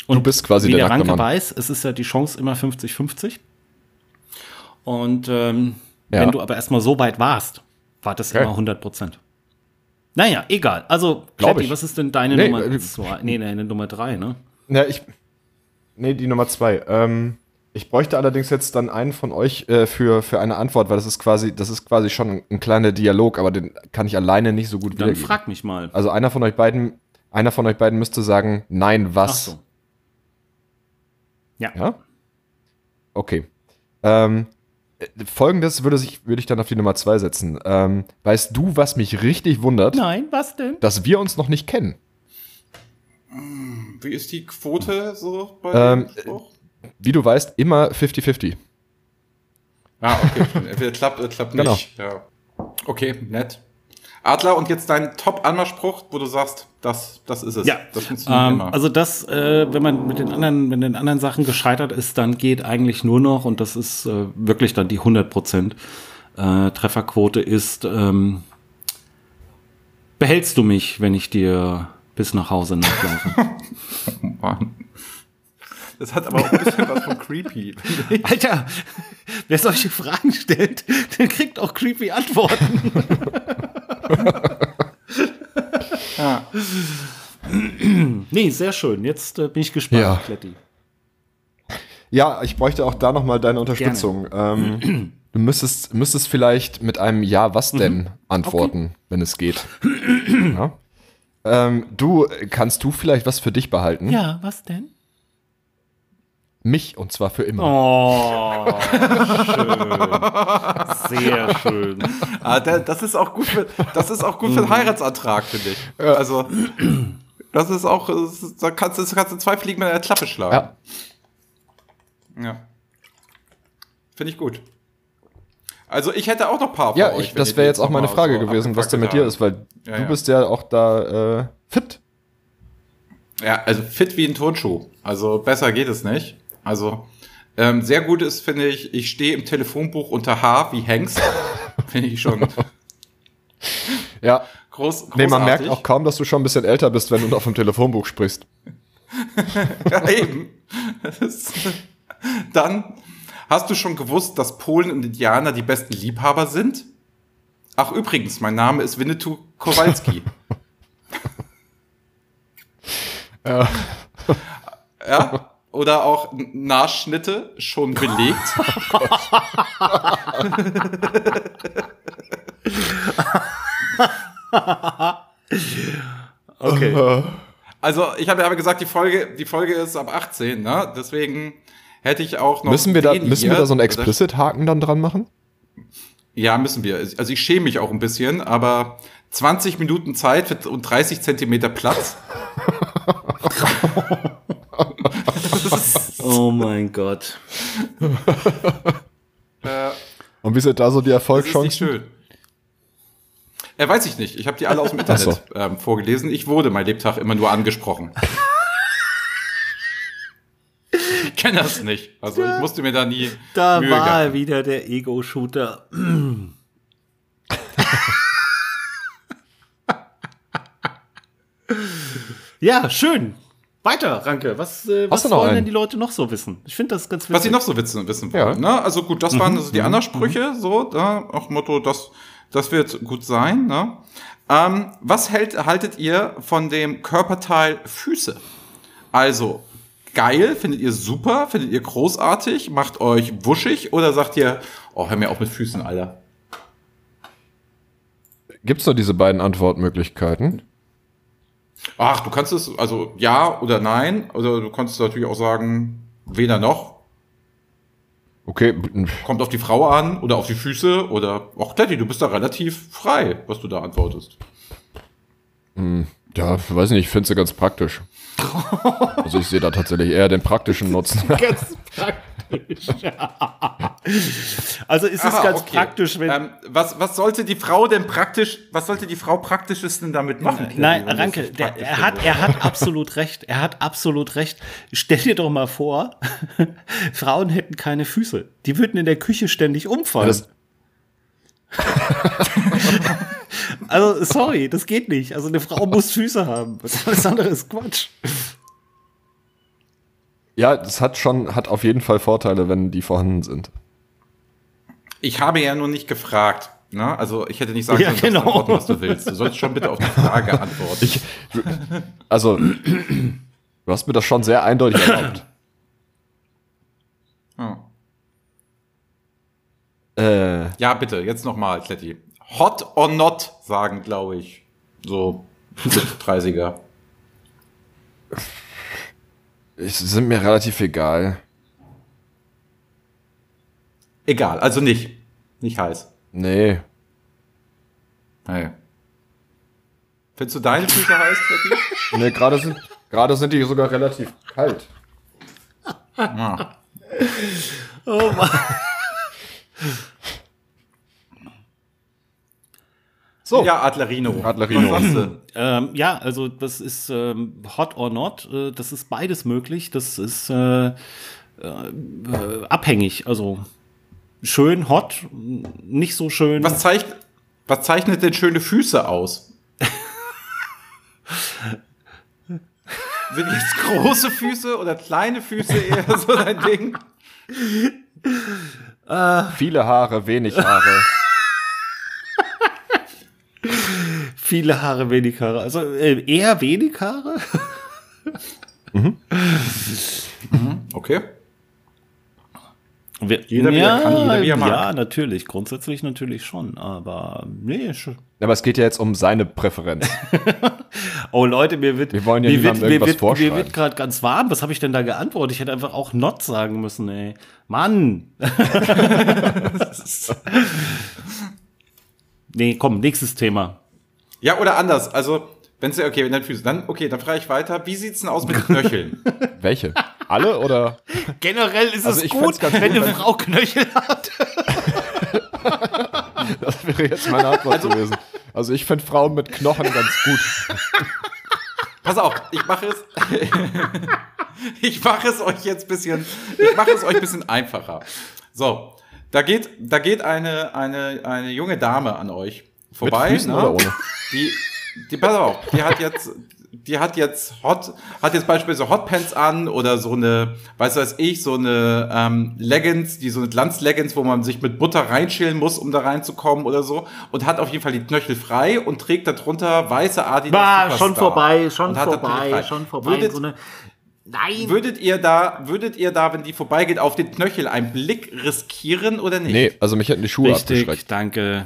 Du bist quasi wie der der Ranke Mann. weiß, es ist ja die Chance immer 50-50. Und ähm, Ja. wenn du aber erstmal so weit warst, war das Okay. immer 100 Prozent. Naja, egal. Also, Kletti, ich. was ist denn deine Nee, Nummer äh, zwei? Nee, deine Nummer drei, ne? Ja, ich. Nee, die Nummer zwei. Ähm, ich bräuchte allerdings jetzt dann einen von euch äh, für, für eine Antwort, weil das ist quasi, das ist quasi schon ein, ein kleiner Dialog, aber den kann ich alleine nicht so gut Dann frag mich mal. Also einer von euch beiden, einer von euch beiden müsste sagen, nein, was? so. Ja. Ja? Okay. Ähm, äh, Folgendes würde, sich, würde ich dann auf die Nummer zwei setzen. Ähm, weißt du, was mich richtig wundert? Nein, was denn? Dass wir uns noch nicht kennen. Wie ist die Quote so bei Ähm, dem Spruch? Wie du weißt, immer 50-50. Ah, okay. klappt oder klappt Genau. nicht. Ja. Okay, nett. Adler, und jetzt dein Top-Anmachspruch, wo du sagst, das, das ist es. Ja, Das funktioniert ähm, immer. also das, äh, wenn man mit den anderen, wenn den anderen Sachen gescheitert ist, dann geht eigentlich nur noch, und das ist äh, wirklich dann die 100% äh, Trefferquote ist, ähm, behältst du mich, wenn ich dir bis nach Hause nachlaufe? Mann. Das hat aber auch ein bisschen was von creepy. Alter, wer solche Fragen stellt, der kriegt auch creepy Antworten. Ja. nee, sehr schön. Jetzt äh, bin ich gespannt, Ja. Kletti. Ja, ich bräuchte auch da nochmal deine Unterstützung. Ähm, du müsstest, müsstest vielleicht mit einem Ja, was denn antworten, wenn es geht. ja? ähm, du, kannst du vielleicht was für dich behalten? Ja, was denn? Mich, und zwar für immer. Oh, schön. Sehr schön. Ah, der, das ist auch gut für, das ist auch gut für einen Heiratsantrag, finde ich. Also, das ist auch, das ist, da kannst du, kannst du zwei Fliegen mit einer Klappe schlagen. Ja. Ja. Finde ich gut. Also, ich hätte auch noch ein paar Ja, euch, ich, das wäre jetzt auch meine Frage so gewesen, was denn mit dir ist, weil Ja, du ja. bist ja auch da äh, fit. Ja, also fit wie ein Turnschuh. Also, besser geht es nicht. Also, ähm, sehr gut ist, finde ich, ich stehe im Telefonbuch unter H wie Hengst. finde ich schon Ja. groß, großartig. Nee, man merkt auch kaum, dass du schon ein bisschen älter bist, wenn du auf dem Telefonbuch sprichst. Ja, eben. Ist- Dann hast du schon gewusst, dass Polen und Indianer die besten Liebhaber sind? Ach, übrigens, mein Name ist Winnetou Kowalski. Ja. Ja? Oder auch Nachschnitte schon belegt. Okay. Also, ich habe ja gesagt, die Folge, die Folge ist ab 18, ne? Deswegen hätte ich auch noch. Müssen wir da, müssen wir hier. da so einen Explicit-Haken dann dran machen? Ja, müssen wir. Also ich schäme mich auch ein bisschen, aber 20 Minuten Zeit und 30 Zentimeter Platz. Oh mein Gott. Äh, Und wie sind da so die das ist nicht Erfolgschancen? schön. Äh, weiß ich nicht. Ich habe die alle aus dem Internet so. ähm, vorgelesen. Ich wurde mein Lebtag immer nur angesprochen. ich kenne das nicht. Also ich musste mir da nie Da Mühe war gehabt. er wieder der Ego-Shooter. ja, schön. Weiter, Ranke. Was, äh, was wollen einen? denn die Leute noch so wissen? Ich finde das ganz witzig. Was sie noch so wissen, wissen Ja. wollen. Ne? Also gut, das waren also die Anna-Sprüche, so, da, auch Motto, das, das wird gut sein. Ne? Ähm, was hält, haltet ihr von dem Körperteil Füße? Also, geil, findet ihr super, findet ihr großartig, macht euch wuschig oder sagt ihr, oh, hör mir auf mit Füßen, Alter. Gibt es nur diese beiden Antwortmöglichkeiten? Ach, du kannst es, also ja oder nein, oder du kannst natürlich auch sagen, weder noch. Okay, Kommt auf die Frau an oder auf die Füße oder. Ach, Kletti, du bist da relativ frei, was du da antwortest. ja, weiß nicht, ich finde sie ganz praktisch. Also ich sehe da tatsächlich eher den praktischen Nutzen. Ganz praktisch. also ist es Aha, ganz okay. praktisch, wenn. Ähm, was, was sollte die Frau denn praktisch, was sollte die Frau praktisches denn damit machen? Nein, das Ranke, der, er, hat, er hat absolut recht. Er hat absolut recht. Stell dir doch mal vor, Frauen hätten keine Füße. Die würden in der Küche ständig umfallen. Das- also, sorry, das geht nicht. Also, eine Frau muss Füße haben. Was alles andere ist Quatsch. Ja, das hat schon, hat auf jeden Fall Vorteile, wenn die vorhanden sind. Ich habe ja nur nicht gefragt. Ne? Also ich hätte nicht sagen Ja, können, genau. genau. antworten, was du willst. Du sollst schon bitte auf die Frage antworten. Ich, also, du hast mir das schon sehr eindeutig erlaubt. Ja. Äh, Ja, bitte, jetzt nochmal, Kletti. Hot or not sagen, glaube ich. So 30er. Ich, sind mir relativ egal. Egal, also nicht. Nicht heiß. Nee. Nee. Findest du deine Füße heiß, Kletti? Nee, gerade sind, gerade sind die sogar relativ kalt. Ja. Oh Mann. So. Ja, Adlerino. Adlerino. Ähm, ja, also das ist ähm, hot or not. Äh, das ist beides möglich. Das ist äh, äh, abhängig. Also schön hot, nicht so schön. Was, zeigt, was zeichnet denn schöne Füße aus? Sind jetzt große Füße oder kleine Füße eher so dein Ding? Viele Haare, wenig Haare. Viele Haare, wenig Haare. Also äh, eher wenig Haare. Okay. Wir- Jeder er kann, jeder wie er mag. Ja, natürlich. Grundsätzlich natürlich schon. Aber nee, sch- Aber es geht ja jetzt um seine Präferenz. Oh Leute, mir wird Wir wollen ja mir wird, mir wird, mir wird gerade ganz warm. Was habe ich denn da geantwortet? Ich hätte einfach auch not sagen müssen, ey. Mann. nee, komm, nächstes Thema. Ja, oder anders. Also, wenn es okay, wenn deine Füße, dann, okay, dann frage ich weiter. Wie sieht's denn aus mit den Knöcheln? Welche? Alle oder? Generell ist Also es ich gut, wenn gut, eine Frau Knöchel hat. Das wäre jetzt meine Antwort gewesen. Also ich finde Frauen mit Knochen ganz gut. Pass auf, ich mache es. ich mache es euch jetzt bisschen, ich mache es euch ein bisschen einfacher. So, da geht, da geht eine, eine, eine junge Dame an euch vorbei. Mit Füßen ne? oder ohne? Die, die, pass auf, die hat jetzt, die hat jetzt Hot, hat jetzt beispielsweise Hotpants an oder so eine, weiß was ich, so eine ähm, Leggings, die so eine Glanzleggings, wo man sich mit Butter reinschälen muss, um da reinzukommen oder so, und hat auf jeden Fall die Knöchel frei und trägt darunter weiße Adidas War Superstar. schon vorbei, schon Und hat das vorbei, schon vorbei. Würdet, so eine, nein. würdet ihr da, würdet ihr da, wenn die vorbeigeht, auf den Knöchel einen Blick riskieren oder nicht? Nee, also mich hätten die Schuhe abgeschreckt. Richtig, danke.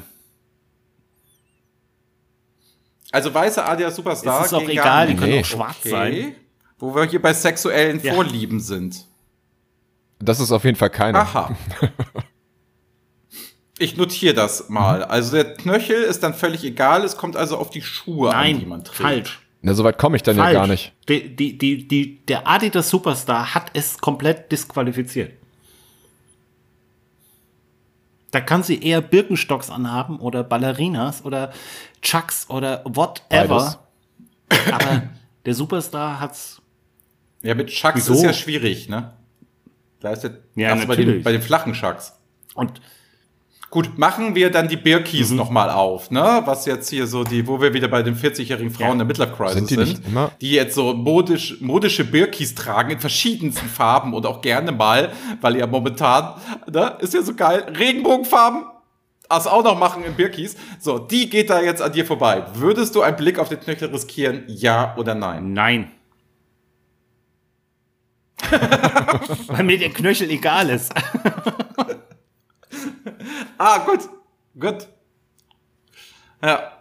Also weiße Adidas Superstar. Es ist auch egal, die können Nee. auch schwarz Okay. sein. Wo wir hier bei sexuellen Ja. Vorlieben sind. Das ist auf jeden Fall keine. Aha. Ich notiere das mal. Also der Knöchel ist dann völlig egal, es kommt also auf die Schuhe an, die man Nein, trägt. falsch. Na, so weit komme ich dann falsch. ja gar nicht. Die, die, die, die, der Adidas Superstar hat es komplett disqualifiziert. Da kann sie eher Birkenstocks anhaben oder Ballerinas oder Chucks oder whatever. Aber der Superstar hat's. Ja, mit Chucks Wieso? ist ja schwierig, ne? Da ist ja, Ja, also bei, den, bei den flachen Chucks. Und Gut, machen wir dann die Birkis Mhm. noch mal auf, ne? Was jetzt hier so die, wo wir wieder bei den 40-jährigen Frauen Ja. der Midlife Crisis Sind die sind, immer- die jetzt so modisch, modische Birkis tragen in verschiedensten Farben und auch gerne mal, weil ja momentan, ne, ist ja so geil, Regenbogenfarben, das auch noch machen in Birkis. So, die geht da jetzt an dir vorbei. Würdest du einen Blick auf den Knöchel riskieren, ja oder nein? nein. Weil mir der Knöchel egal ist. Ah, gut, gut. Ja.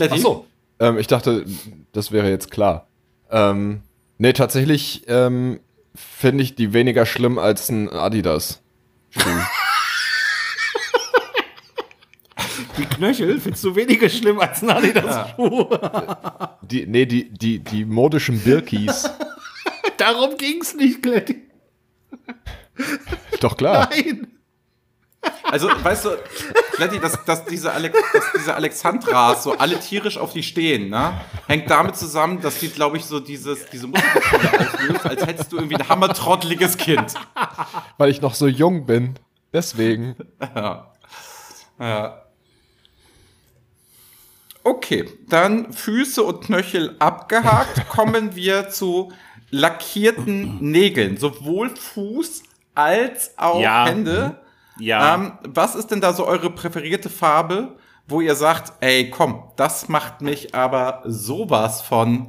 Ach so. Ähm, ich dachte, das wäre jetzt klar. Ähm, nee, tatsächlich ähm, finde ich die weniger schlimm als ein Adidas. Die Knöchel findest du weniger schlimm als ein Adidas-Schuh. Die, nee, die, die, die modischen Birkis. Darum ging's nicht, Kletti. Doch klar. Nein. Also, weißt du, Letty, dass, dass, diese Alex, dass diese Alexandras so alle tierisch auf die stehen, ne? Hängt damit zusammen, dass die, glaube ich, so dieses, diese Muskelgefühle auslöst, als hättest du irgendwie ein hammertrotteliges Kind. Weil ich noch so jung bin. Deswegen. Okay, dann Füße und Knöchel abgehakt. Kommen wir zu lackierten Nägeln. Sowohl Fuß als auch Ja. Hände. Ja. Ähm, was ist denn da so eure präferierte Farbe, wo ihr sagt, ey, komm, das macht mich aber sowas von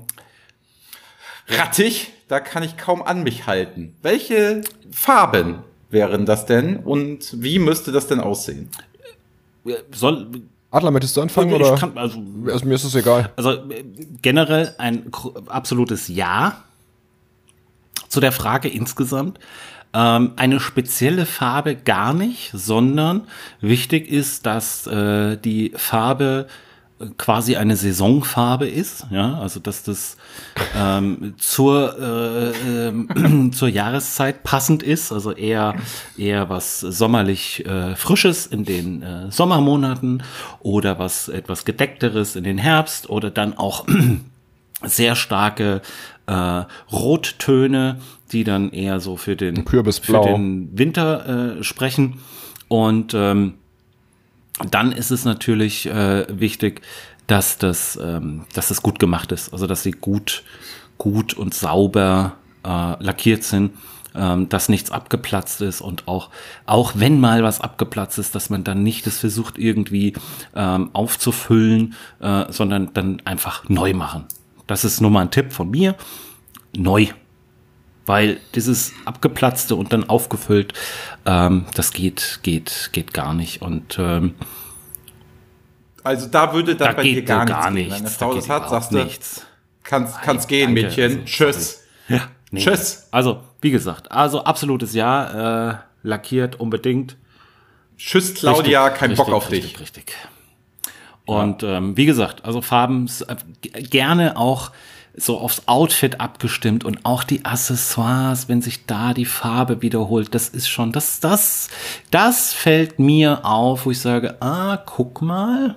rattig, da kann ich kaum an mich halten. Welche Farben wären das denn und wie müsste das denn aussehen? Soll, Adler, möchtest du anfangen? ich oder? kann, also, also, mir ist es egal. Also äh, generell ein absolutes Ja zu der Frage insgesamt. Ähm, eine spezielle Farbe gar nicht, sondern wichtig ist, dass äh, die Farbe äh, quasi eine Saisonfarbe ist, ja, also dass das ähm, zur äh, ähm, zur Jahreszeit passend ist, also eher eher was sommerlich äh, frisches in den äh, Sommermonaten oder was etwas gedeckteres in den Herbst oder dann auch sehr starke äh, Rottöne, die dann eher so für den, für den Winter äh, sprechen. Und ähm, dann ist es natürlich äh, wichtig, dass das, ähm, dass das gut gemacht ist, also dass sie gut, gut und sauber äh, lackiert sind, ähm, dass nichts abgeplatzt ist und auch, auch wenn mal was abgeplatzt ist, dass man dann nicht das versucht irgendwie ähm, aufzufüllen, äh, sondern dann einfach neu machen. Das ist nur mal ein Tipp von mir. Neu. Weil dieses abgeplatzte und dann aufgefüllt, ähm, das geht, geht, geht gar nicht. Und ähm, Also da würde dann da bei dir gar, gar, nichts. gehen. Wenn eine Frau da das hat, sagst du, nichts. kannst, kannst gehen, danke. Mädchen. Tschüss. Ja, nee. Tschüss. Also, wie gesagt, also absolutes Ja, äh, lackiert unbedingt. Tschüss, Claudia, Richtig, kein richtig, Bock auf richtig, dich. Richtig. Und ähm, wie gesagt, also Farben äh, gerne auch so aufs Outfit abgestimmt und auch die Accessoires, wenn sich da die Farbe wiederholt, das ist schon, das, das, das fällt mir auf, wo ich sage, ah, guck mal,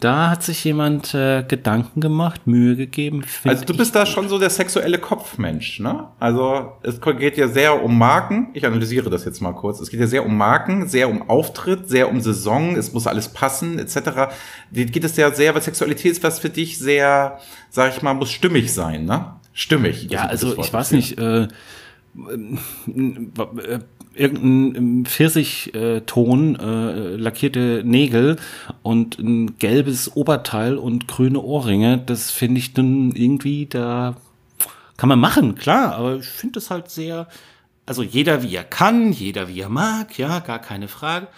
da hat sich jemand äh, Gedanken gemacht, Mühe gegeben. Also du bist da schon so der sexuelle Kopfmensch, ne? Also es geht ja sehr um Marken. Ich analysiere das jetzt mal kurz. Es geht ja sehr um Marken, sehr um Auftritt, sehr um Saison. Es muss alles passen, etc. Geht es ja sehr, weil Sexualität ist was für dich sehr, sag ich mal, muss stimmig sein, ne? Stimmig. Ja, also ich weiß nicht, äh, äh, irgendein Pfirsichton, äh, lackierte Nägel und ein gelbes Oberteil und grüne Ohrringe, das finde ich dann irgendwie, da kann man machen, klar, aber ich finde das halt sehr, also jeder wie er kann, jeder wie er mag, ja, gar keine Frage.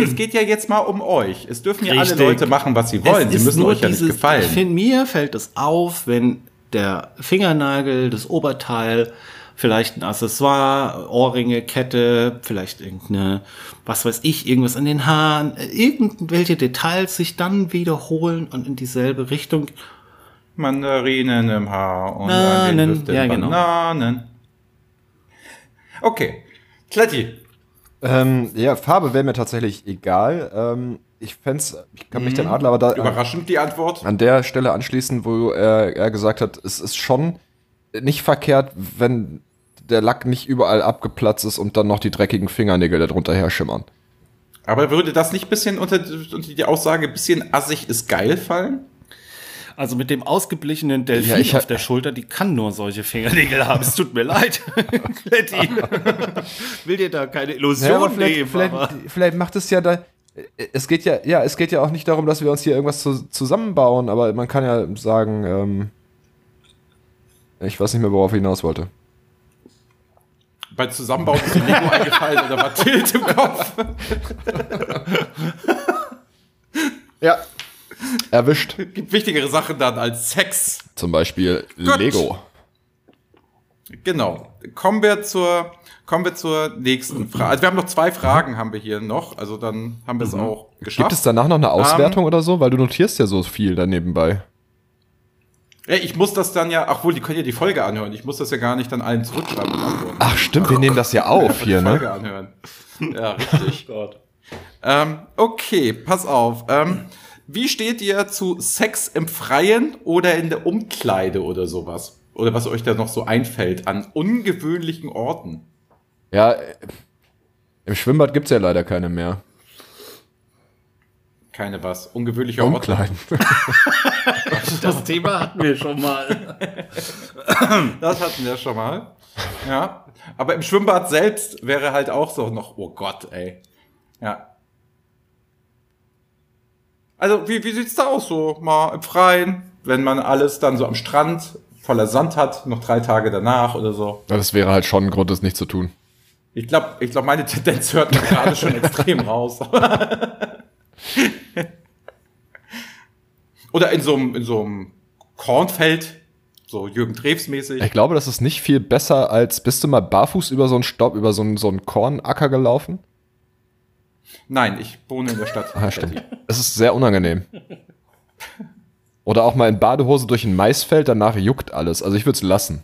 Es geht ja jetzt mal um euch. Es dürfen ja alle. Leute machen, was sie wollen. Es Sie müssen euch ja nicht dieses- gefallen. Ich finde, mir fällt es auf, wenn der Fingernagel, das Oberteil, vielleicht ein Accessoire, Ohrringe, Kette, vielleicht irgendeine, was weiß ich, irgendwas an den Haaren, äh, irgendwelche Details sich dann wiederholen und in dieselbe Richtung. Mandarinen im Haar und an Bananen, den ja, genau. Bananen. Okay. Kletti. Ähm, ja, Farbe wäre mir tatsächlich egal. Ähm, ich fänd's, ich kann mich den Adler aber da an, Überraschend die Antwort. an der Stelle anschließen, wo er, er gesagt hat, es ist schon nicht verkehrt, wenn der Lack nicht überall abgeplatzt ist und dann noch die dreckigen Fingernägel darunter her schimmern. Aber würde das nicht bisschen unter, unter die Aussage bisschen assig ist geil fallen? Also mit dem ausgeblichenen Delfin Ja, ich auf der Schulter, die kann nur solche Fingernägel haben. Es tut mir leid. Kletti. Will dir da keine Illusion Ja, vielleicht, nehmen. vielleicht, aber- vielleicht macht es ja da. Es geht ja, ja, es geht ja auch nicht darum, dass wir uns hier irgendwas zu, zusammenbauen, aber man kann ja sagen, ähm, ich weiß nicht mehr, worauf ich hinaus wollte. Bei Zusammenbau ist dir Lego eingefallen oder war Tilt im Kopf? Ja. Erwischt. Gibt wichtigere Sachen dann als Sex. Zum Beispiel Gut. Lego. Genau. Kommen wir zur, kommen wir zur nächsten Frage. Also wir haben noch zwei Fragen haben wir hier noch. Also dann haben wir es auch geschafft. Gibt es danach noch eine Auswertung oder so? Weil du notierst ja so viel da nebenbei. Ja, ich muss das dann ja, ach wohl, die können ja die Folge anhören. Ich muss das ja gar nicht dann allen zurückschreiben. Ach stimmt, wir nehmen das ja auf hier, die ne? Folge anhören. Ja, richtig. ähm, okay, pass auf. Ähm, wie steht ihr zu Sex im Freien oder in der Umkleide oder sowas? Oder was euch da noch so einfällt an ungewöhnlichen Orten? Ja, im Schwimmbad gibt's ja leider keine mehr. Keine was. Ungewöhnliche Orte. Das Thema hatten wir schon mal. Das hatten wir schon mal. Ja. Aber im Schwimmbad selbst wäre halt auch so noch, oh Gott, ey. Ja. Also, wie, wie sieht's da aus? So mal im Freien, wenn man alles dann so am Strand voller Sand hat, noch drei Tage danach oder so. Ja, das wäre halt schon ein Grund, das nicht zu tun. Ich glaube, ich glaub, meine Tendenz hört man gerade schon extrem raus. oder in so einem, in so einem Kornfeld, so Jürgen Drews mäßig. Ich glaube, das ist nicht viel besser als, bist du mal barfuß über so einen Stopp, über so einen, so einen Kornacker gelaufen? Nein, ich wohne in der Stadt. Ah, stimmt. Es ist sehr unangenehm. Oder auch mal in Badehose durch ein Maisfeld, danach juckt alles. Also ich würde es lassen.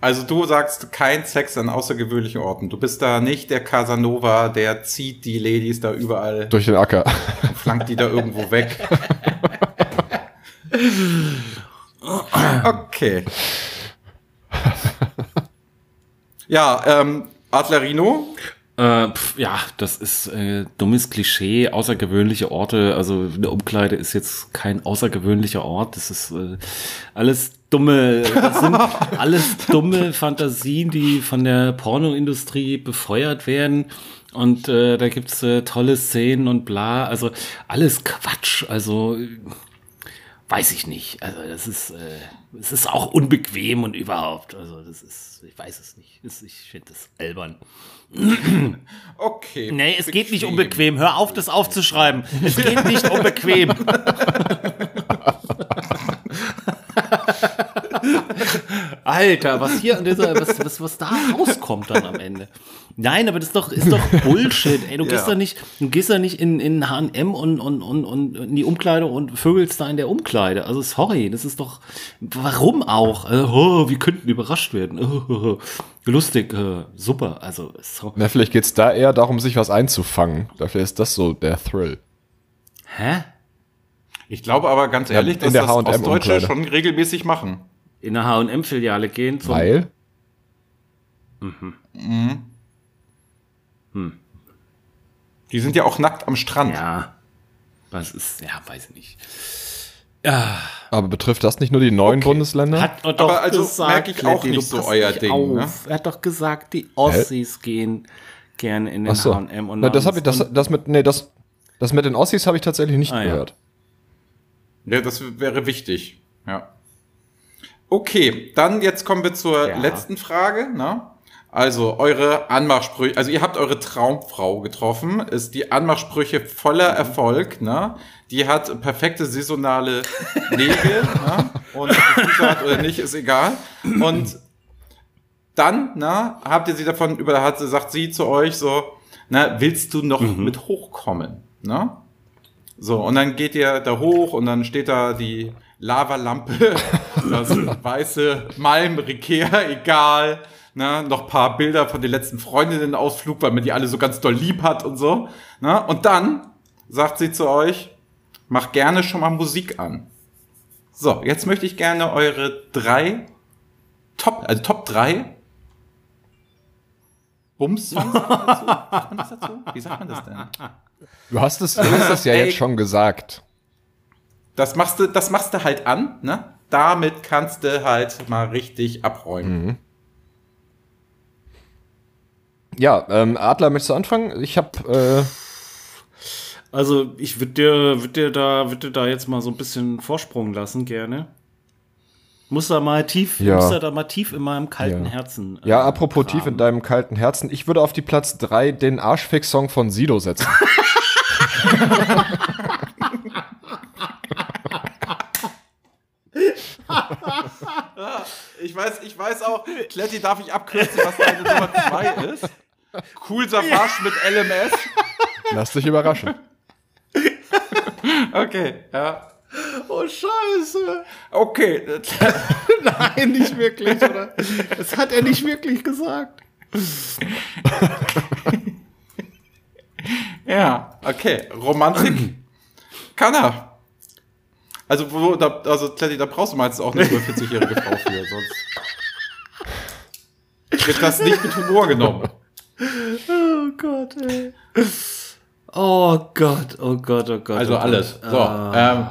Also du sagst kein Sex an außergewöhnlichen Orten. Du bist da nicht der Casanova, der zieht die Ladies da überall, Durch den Acker. flankt die da irgendwo weg. Okay. Ja, ähm, Adlerino, Äh, pf, ja, das ist äh, dummes Klischee, außergewöhnliche Orte. Also eine Umkleide ist jetzt kein außergewöhnlicher Ort. Das ist äh, alles dumme, das sind alles dumme Fantasien, die von der Pornoindustrie befeuert werden. Und äh, da gibt's äh, tolle Szenen und bla. Also alles Quatsch. Also weiß ich nicht. Also das ist, äh, es ist auch unbequem und überhaupt. Also das ist, ich weiß es nicht. Das, ich finde das albern. okay. Nee, es geht nicht um bequem. Hör auf, das aufzuschreiben. Es geht nicht um bequem. Alter, was hier an dieser, was, was, was da rauskommt dann am Ende. Nein, aber das ist doch, ist doch Bullshit, ey. Du Ja. gehst da nicht, du gehst da nicht in, in H&M und, und, und, und in die Umkleide und vögelst da in der Umkleide. Also sorry, das ist doch, warum auch? Also, oh, wir könnten überrascht werden. Oh, lustig, äh, super. Also, so. Na, vielleicht geht's da eher darum, sich was einzufangen. Dafür ist das so der Thrill. Hä? Ich glaube aber ganz ehrlich, in dass das H&M Ostdeutsche schon regelmäßig machen. In eine H&M-Filiale gehen zum Weil? Die sind ja auch nackt am Strand. Ja. Was ist, ja, weiß ich nicht. Ja, Aber betrifft das nicht nur die neuen Okay. Bundesländer? hat er doch Aber also gesagt, merke ich auch nicht so euer nicht Ding, ne? auf. Er hat doch gesagt, die Ossis gehen gerne in den so. H&M und Na, das habe ich, das, das mit, nee, das, das mit den Ossis habe ich tatsächlich nicht Ah, ja. gehört. Ja, das wäre wichtig. Ja. Okay, dann jetzt kommen wir zur Ja. letzten Frage. Ne? Also eure Anmachsprüche, also ihr habt eure Traumfrau getroffen, ist die Anmachsprüche voller Erfolg, ne? Die hat perfekte saisonale Nägel, ne? Und ob hat oder nicht, ist egal. Und dann, na, habt ihr sie davon über, hat, sagt sie zu euch so, na, willst du noch mit hochkommen, ne? So, und dann geht ihr da hoch und dann steht da die Lavalampe, das weiße Malm, Rikea, egal. Ne, noch paar Bilder von den letzten Freundinnen-Ausflug, weil man die alle so ganz doll lieb hat und so. Ne? Und dann sagt sie zu euch, mach gerne schon mal Musik an. So, jetzt möchte ich gerne eure drei Top, also Top drei Bums-Songs dazu. Sagt man das dazu? Wie sagt man das denn? Du hast es, du hast es ja Ey. jetzt schon gesagt. Das machst du, das machst du halt an, ne? Damit kannst du halt mal richtig abräumen. Ja, ähm, Adler, möchtest du anfangen? Ich habe, Also ich würde dir, würd dir da, würd dir da jetzt mal so ein bisschen Vorsprung lassen, gerne. Muss da mal tief, Ja. muss da, mal tief in meinem kalten Ja. Herzen. äh, ja, äh, apropos tief in deinem kalten Herzen, ich würde auf die Platz 3 den Arschfix-Song von Sido setzen. Ich weiß, ich weiß auch, Kletti darf ich abkürzen, was deine Nummer 2 ist. Cool Savage mit LMS. Lass dich überraschen. Okay, ja. Oh, scheiße. Okay. Nein, nicht wirklich, oder? Das hat er nicht wirklich gesagt. Ja, okay. Romantik kann er. Also, wo, da, also Kletti, da brauchst du meistens auch eine über 40-jährige Frau für, sonst wird das nicht mit Humor genommen. Oh Gott, ey. Oh Gott, oh Gott, oh Gott. Also oh alles. Gott. So, Ah. ähm,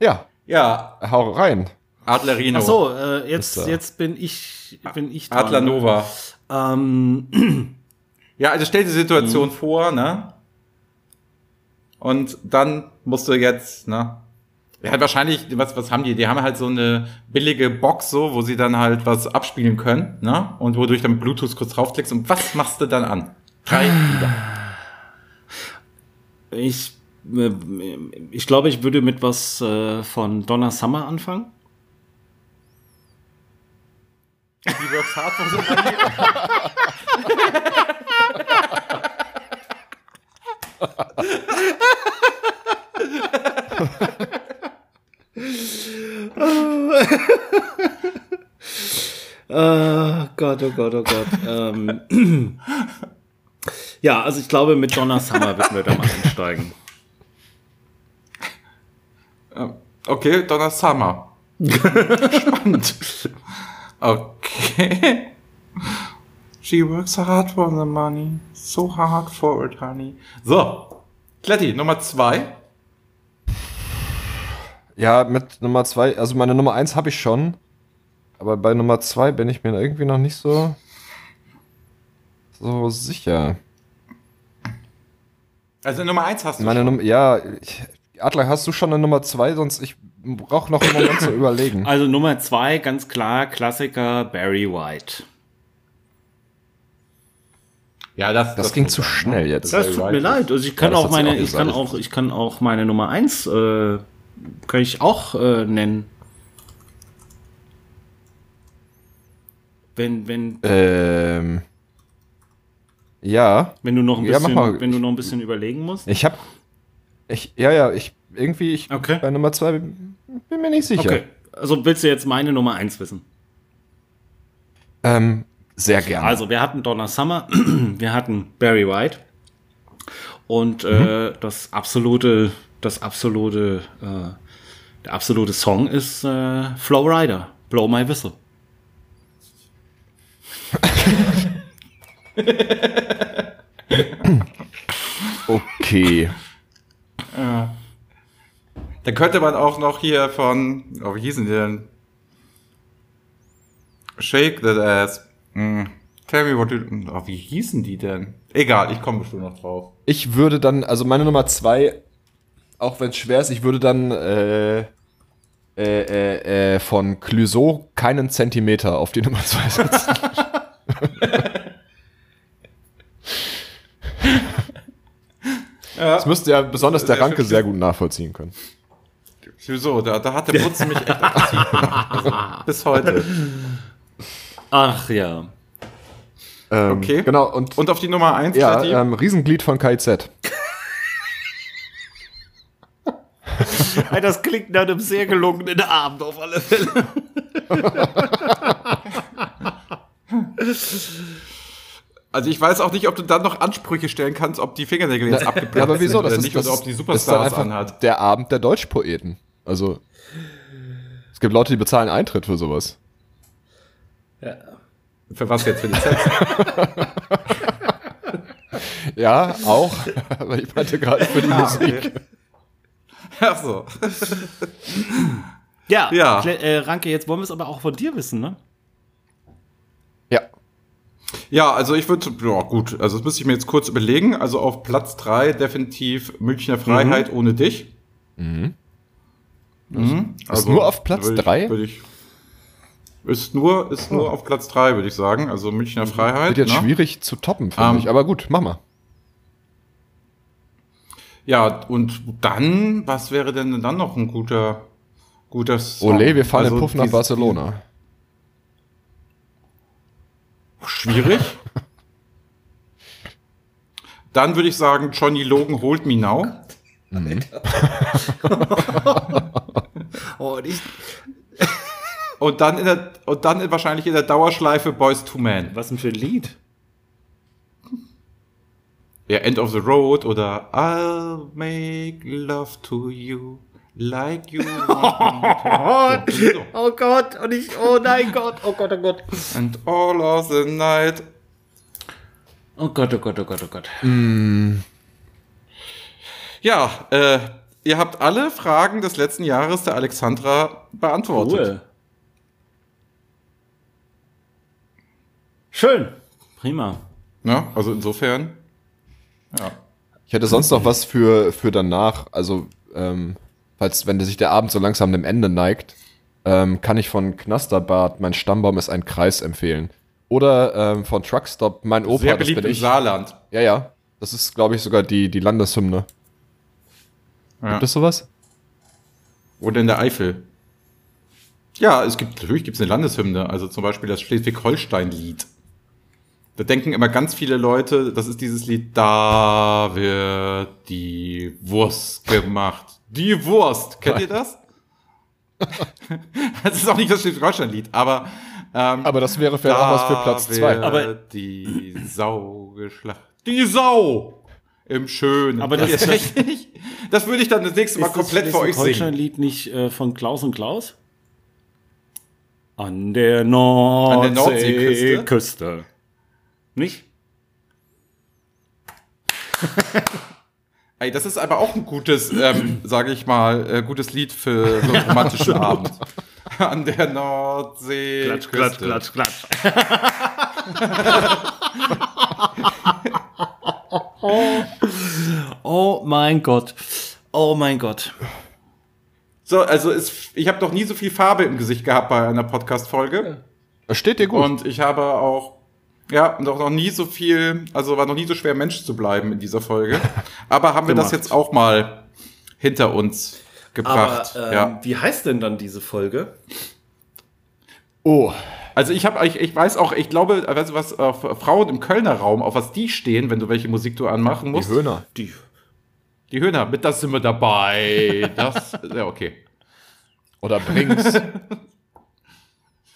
Ja, ja, hau rein. Adlerino. Ach so, äh, jetzt, jetzt bin ich, bin ich dran. Adler Nova. Ähm, Ja, also stell die Situation vor, ne? Und dann musst du jetzt, ne? Ja, wahrscheinlich, was, was haben die? Die haben halt so eine billige Box, so, wo sie dann halt was abspielen können, ne? Und wo du dann Bluetooth kurz draufklickst. Und was machst du dann an? Drei Lieder. ich, äh, ich glaube, ich würde mit was äh, von Donna Summer anfangen. Die Works Hard von Symphonie. Oh Gott, oh Gott, oh Gott. ähm, ja, also ich glaube, mit Donna Summer würden wir da mal einsteigen. Okay, Donna Summer. Spannend. Okay. She works hard for the money. So hard for it, honey. So. Kletti, Nummer zwei. Ja, mit Nummer zwei, also meine Nummer eins habe ich schon. Aber bei Nummer zwei bin ich mir irgendwie noch nicht so, so sicher. Also Nummer eins hast du Meine schon. Nummer, ja, ich, Adler, hast du schon eine Nummer zwei? Sonst ich brauche noch einen Moment zu überlegen. Also Nummer zwei, ganz klar, Klassiker Barry White. Ja, das, Das ging muss zu sein, schnell ne? jetzt. Das tut mir leid. Also ich kann Ja, das auch meine, auch ich kann auch, ich kann auch meine Nummer eins, äh, kann ich auch äh, nennen. Wenn, wenn, Ähm, ja, wenn du noch ein Ja, bisschen, mal. wenn du noch ein bisschen überlegen musst. ich habe, ich, ja, ja, ich irgendwie, ich Okay. bei Nummer zwei bin mir nicht sicher. Okay. Also willst du jetzt meine Nummer eins wissen? Ähm, sehr gerne. Also, wir hatten Donna Summer, wir hatten Barry White und äh, das absolute, das absolute, äh, der absolute Song ist äh, Flow Rider, Blow My Whistle. okay. Da könnte man auch noch hier von, oh, wie hießen die denn? Shake that ass. Mm. Tell me what you, oh, wie hießen die denn? Egal, ich komme bestimmt noch drauf. Ich würde dann, also meine Nummer zwei, auch wenn es schwer ist, ich würde dann äh, äh, äh, äh, von Clouseau keinen Zentimeter auf die Nummer zwei setzen. Das müsste ja besonders der Ranke sehr gut nachvollziehen können. Wieso? Da, da hat der Putzen mich echt gemacht. Also, bis heute. Ach ja. Ähm, Okay. Genau, und, Und auf die Nummer 1, ja, ähm, Riesenglied von KIZ. Das klingt nach einem sehr gelungenen Abend auf alle Fälle. Also ich weiß auch nicht, ob du dann noch Ansprüche stellen kannst, ob die Fingernägel jetzt abgeplatzt Ja, aber wieso? sind Das oder ist, nicht, das oder ist, ob die ist Superstars anhat. der Abend der Deutschpoeten. Also, es gibt Leute, die bezahlen Eintritt für sowas. Für was jetzt? Für die Sets? Ja, auch. Aber ich meinte gerade für die Musik. Ach so. Ja, Ja. Äh, Ranke, jetzt wollen wir es aber auch von dir wissen, ne? Ja. Ja, also ich würde, ja gut, also das müsste ich mir jetzt kurz überlegen. Also auf Platz 3 definitiv Münchner Freiheit ohne dich. Mhm. Ist nur auf Platz würde ich- drei? würde ich- Ist nur, ist nur auf Platz 3, würde ich sagen. Also Münchner Freiheit. Wird jetzt ne? schwierig zu toppen, finde Ähm, ich. Aber gut, mach mal. Ja, und dann, was wäre denn dann noch ein guter, guter Song? Ole, wir fahren Also den Puff nach dies- Barcelona. Schwierig. Dann würde ich sagen, Johnny Logan Hold Me Now. Oh, und ich, Und dann, in der, und dann wahrscheinlich in der Dauerschleife Boys to Men. was denn für ein Lied? Ja, End of the Road oder I'll make love to you like you want to. So. Oh Gott, und ich, oh nein Gott, oh Gott, oh Gott. And all of the night. Oh Gott, oh Gott, oh Gott, oh Gott. Ja, äh, ihr habt alle Fragen des letzten Jahres der Alexandra beantwortet. Cool. Schön. Prima. Ne? Also insofern. Ja. Ich hätte sonst noch was für, für danach. Also, ähm, falls, wenn sich der Abend so langsam dem Ende neigt, ähm, kann ich von Knasterbart Mein Stammbaum ist ein Kreis empfehlen. Oder ähm, von Truckstop Mein Opa, Sehr das beliebt bin im ich. Saarland. Ja, ja. Das ist, glaube ich, sogar die, die Landeshymne. Ja. Gibt es sowas? Oder in der Eifel. Ja, es gibt, natürlich gibt es eine Landeshymne, also zum Beispiel das Schleswig-Holstein-Lied. Da denken immer ganz viele Leute, das ist dieses Lied, da wird die Wurst gemacht. Die Wurst, kennt ihr das? das ist auch nicht das Schleswig-Holstein-Lied, aber ähm, Aber das wäre vielleicht auch was für Platz da zwei. wird Aber- die Sau geschlachtet. Die Sau! Im Schönen. Aber das- ist richtig. Das würde ich dann das nächste Mal Ist das komplett für euch singen. Schleswig-Holstein-Lied nicht äh, von Klaus und Klaus? An der Nordseeküste. Nordseeküste? Küste. Nicht? Ey, das ist aber auch ein gutes, ähm, sage ich mal, äh, gutes Lied für so einen romantischen Abend. An der Nordsee. Klatsch, klatsch, klatsch, klatsch. oh mein Gott. Oh mein Gott. So, also es, ich habe noch nie so viel Farbe im Gesicht gehabt bei einer Podcast-Folge. Das steht dir gut. Und ich habe auch, ja, noch, noch nie so viel, also war noch nie so schwer, Mensch zu bleiben in dieser Folge. Aber haben wir das jetzt auch mal hinter uns gebracht. Aber ähm, ja. wie heißt denn dann diese Folge? oh. Also ich habe, ich, ich weiß auch, ich glaube, weißt du was, äh, Frauen im Kölner Raum, auf was die stehen, wenn du welche Musik du anmachen Die musst. Höhner. Die. Die Höhner, mit das sind wir dabei. Das, ja, okay. Oder Brinks.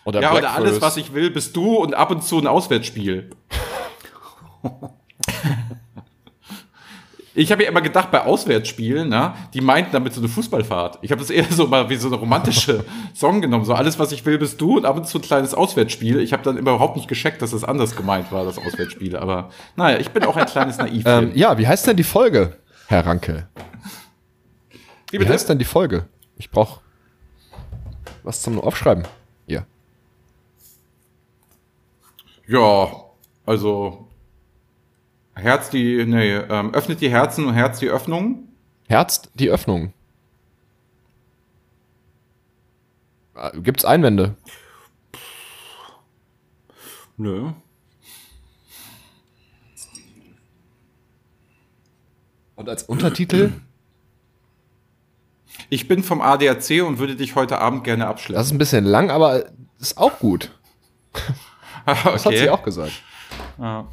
Oder Ja, oder Blackfirst. alles, was ich will, bist du und ab und zu ein Auswärtsspiel. Ich habe ja immer gedacht, bei Auswärtsspielen, na, die meinten damit so eine Fußballfahrt. Ich habe das eher so mal wie so eine romantische Song genommen. So alles, was ich will, bist du und ab und zu ein kleines Auswärtsspiel. Ich habe dann überhaupt nicht gescheckt, dass das anders gemeint war, das Auswärtsspiel. Aber naja, ich bin auch ein kleines Naiv. Ähm, ja, wie heißt denn die Folge, Herr Ranke? wie Wie heißt denn die Folge? Ich brauche was zum Aufschreiben. Hier. Ja, also Herz die, nee, ähm, öffnet die Herzen und Herz die Öffnung. Herz die Öffnung. Äh, Gibt's Einwände? Nö. Und als Untertitel? Ich bin vom ADAC und würde dich heute Abend gerne Das abschleppen. ist ein bisschen lang, aber ist auch gut. Das hat sie auch gesagt. Ja.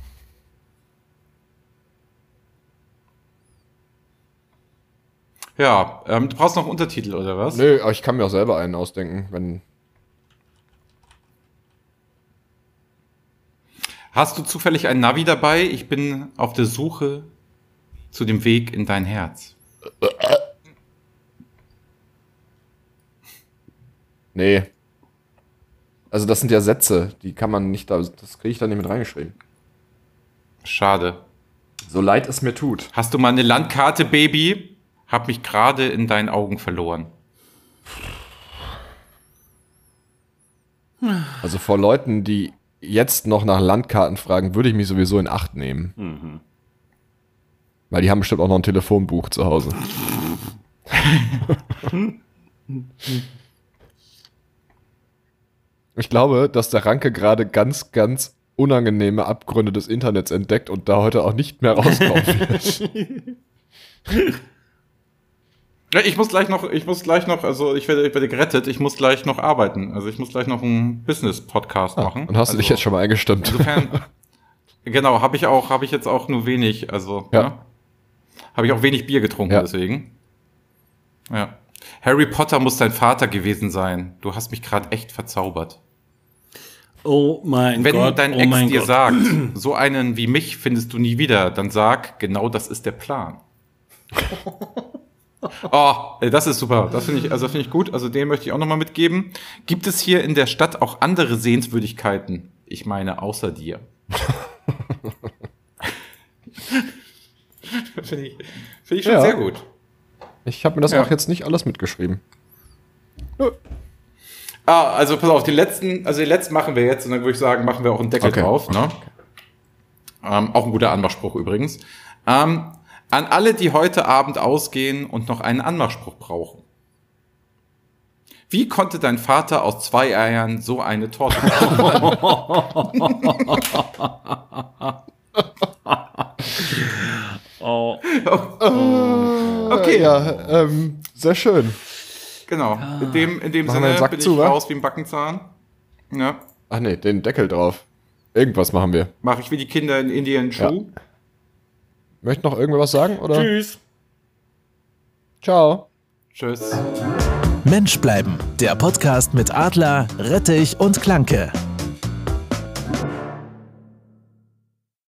Ja, ähm, du brauchst noch Untertitel oder was? Nö, aber ich kann mir auch selber einen ausdenken, wenn. Hast du zufällig ein Navi dabei? Ich bin auf der Suche zu dem Weg in dein Herz. Nee. Also das sind ja Sätze, die kann man nicht da. Das kriege ich da nicht mit reingeschrieben. Schade. So leid es mir tut. Hast du mal eine Landkarte, Baby? Hab mich gerade in deinen Augen verloren. Also vor Leuten, die jetzt noch nach Landkarten fragen, würde ich mich sowieso in Acht nehmen. Weil die haben bestimmt auch noch ein Telefonbuch zu Hause. ich glaube, dass der Ranke gerade ganz, ganz unangenehme Abgründe des Internets entdeckt und da heute auch nicht mehr rauskommen wird. Ja, ich muss gleich noch, ich muss gleich noch, also ich werde, ich werde gerettet, ich muss gleich noch arbeiten. Also ich muss gleich noch einen Business-Podcast machen. Und hast also, du dich jetzt schon mal eingestimmt? Insofern, genau, habe ich auch, habe ich jetzt auch nur wenig, also Ja. ja. habe ich auch wenig Bier getrunken, Ja. deswegen. Ja. Harry Potter muss dein Vater gewesen sein. Du hast mich gerade echt verzaubert. Oh mein Wenn Gott. dein oh Ex dir Gott. sagt, so einen wie mich findest du nie wieder, dann sag, genau das ist der Plan. Oh, das ist super. Das finde ich, also finde ich gut. Also den möchte ich auch nochmal mitgeben. Gibt es hier in der Stadt auch andere Sehenswürdigkeiten? Ich meine, außer dir. finde ich, finde ich schon Ja. sehr gut. Ich habe mir das Ja. auch jetzt nicht alles mitgeschrieben. Ah, also pass auf, die letzten, also die letzten machen wir jetzt und dann würde ich sagen, machen wir auch einen Deckel Okay. drauf. Ne? Ähm, auch ein guter Anmachspruch übrigens. Ähm, an alle, die heute Abend ausgehen und noch einen Anmachspruch brauchen. Wie konnte dein Vater aus zwei Eiern so eine Torte machen? Oh. Okay, Ja, ähm, sehr schön. Genau. In dem, in dem Machen wir den Sinne Sack bin zu, ich wa? raus wie ein Backenzahn. Ja, Ach nee, den Deckel drauf. Irgendwas machen wir. mache ich wie die Kinder in Indien Schuh. Möcht noch irgendwas sagen? Oder? Tschüss. Ciao. Tschüss. Mensch bleiben. Der Podcast mit Adler, Rettich und Klanke.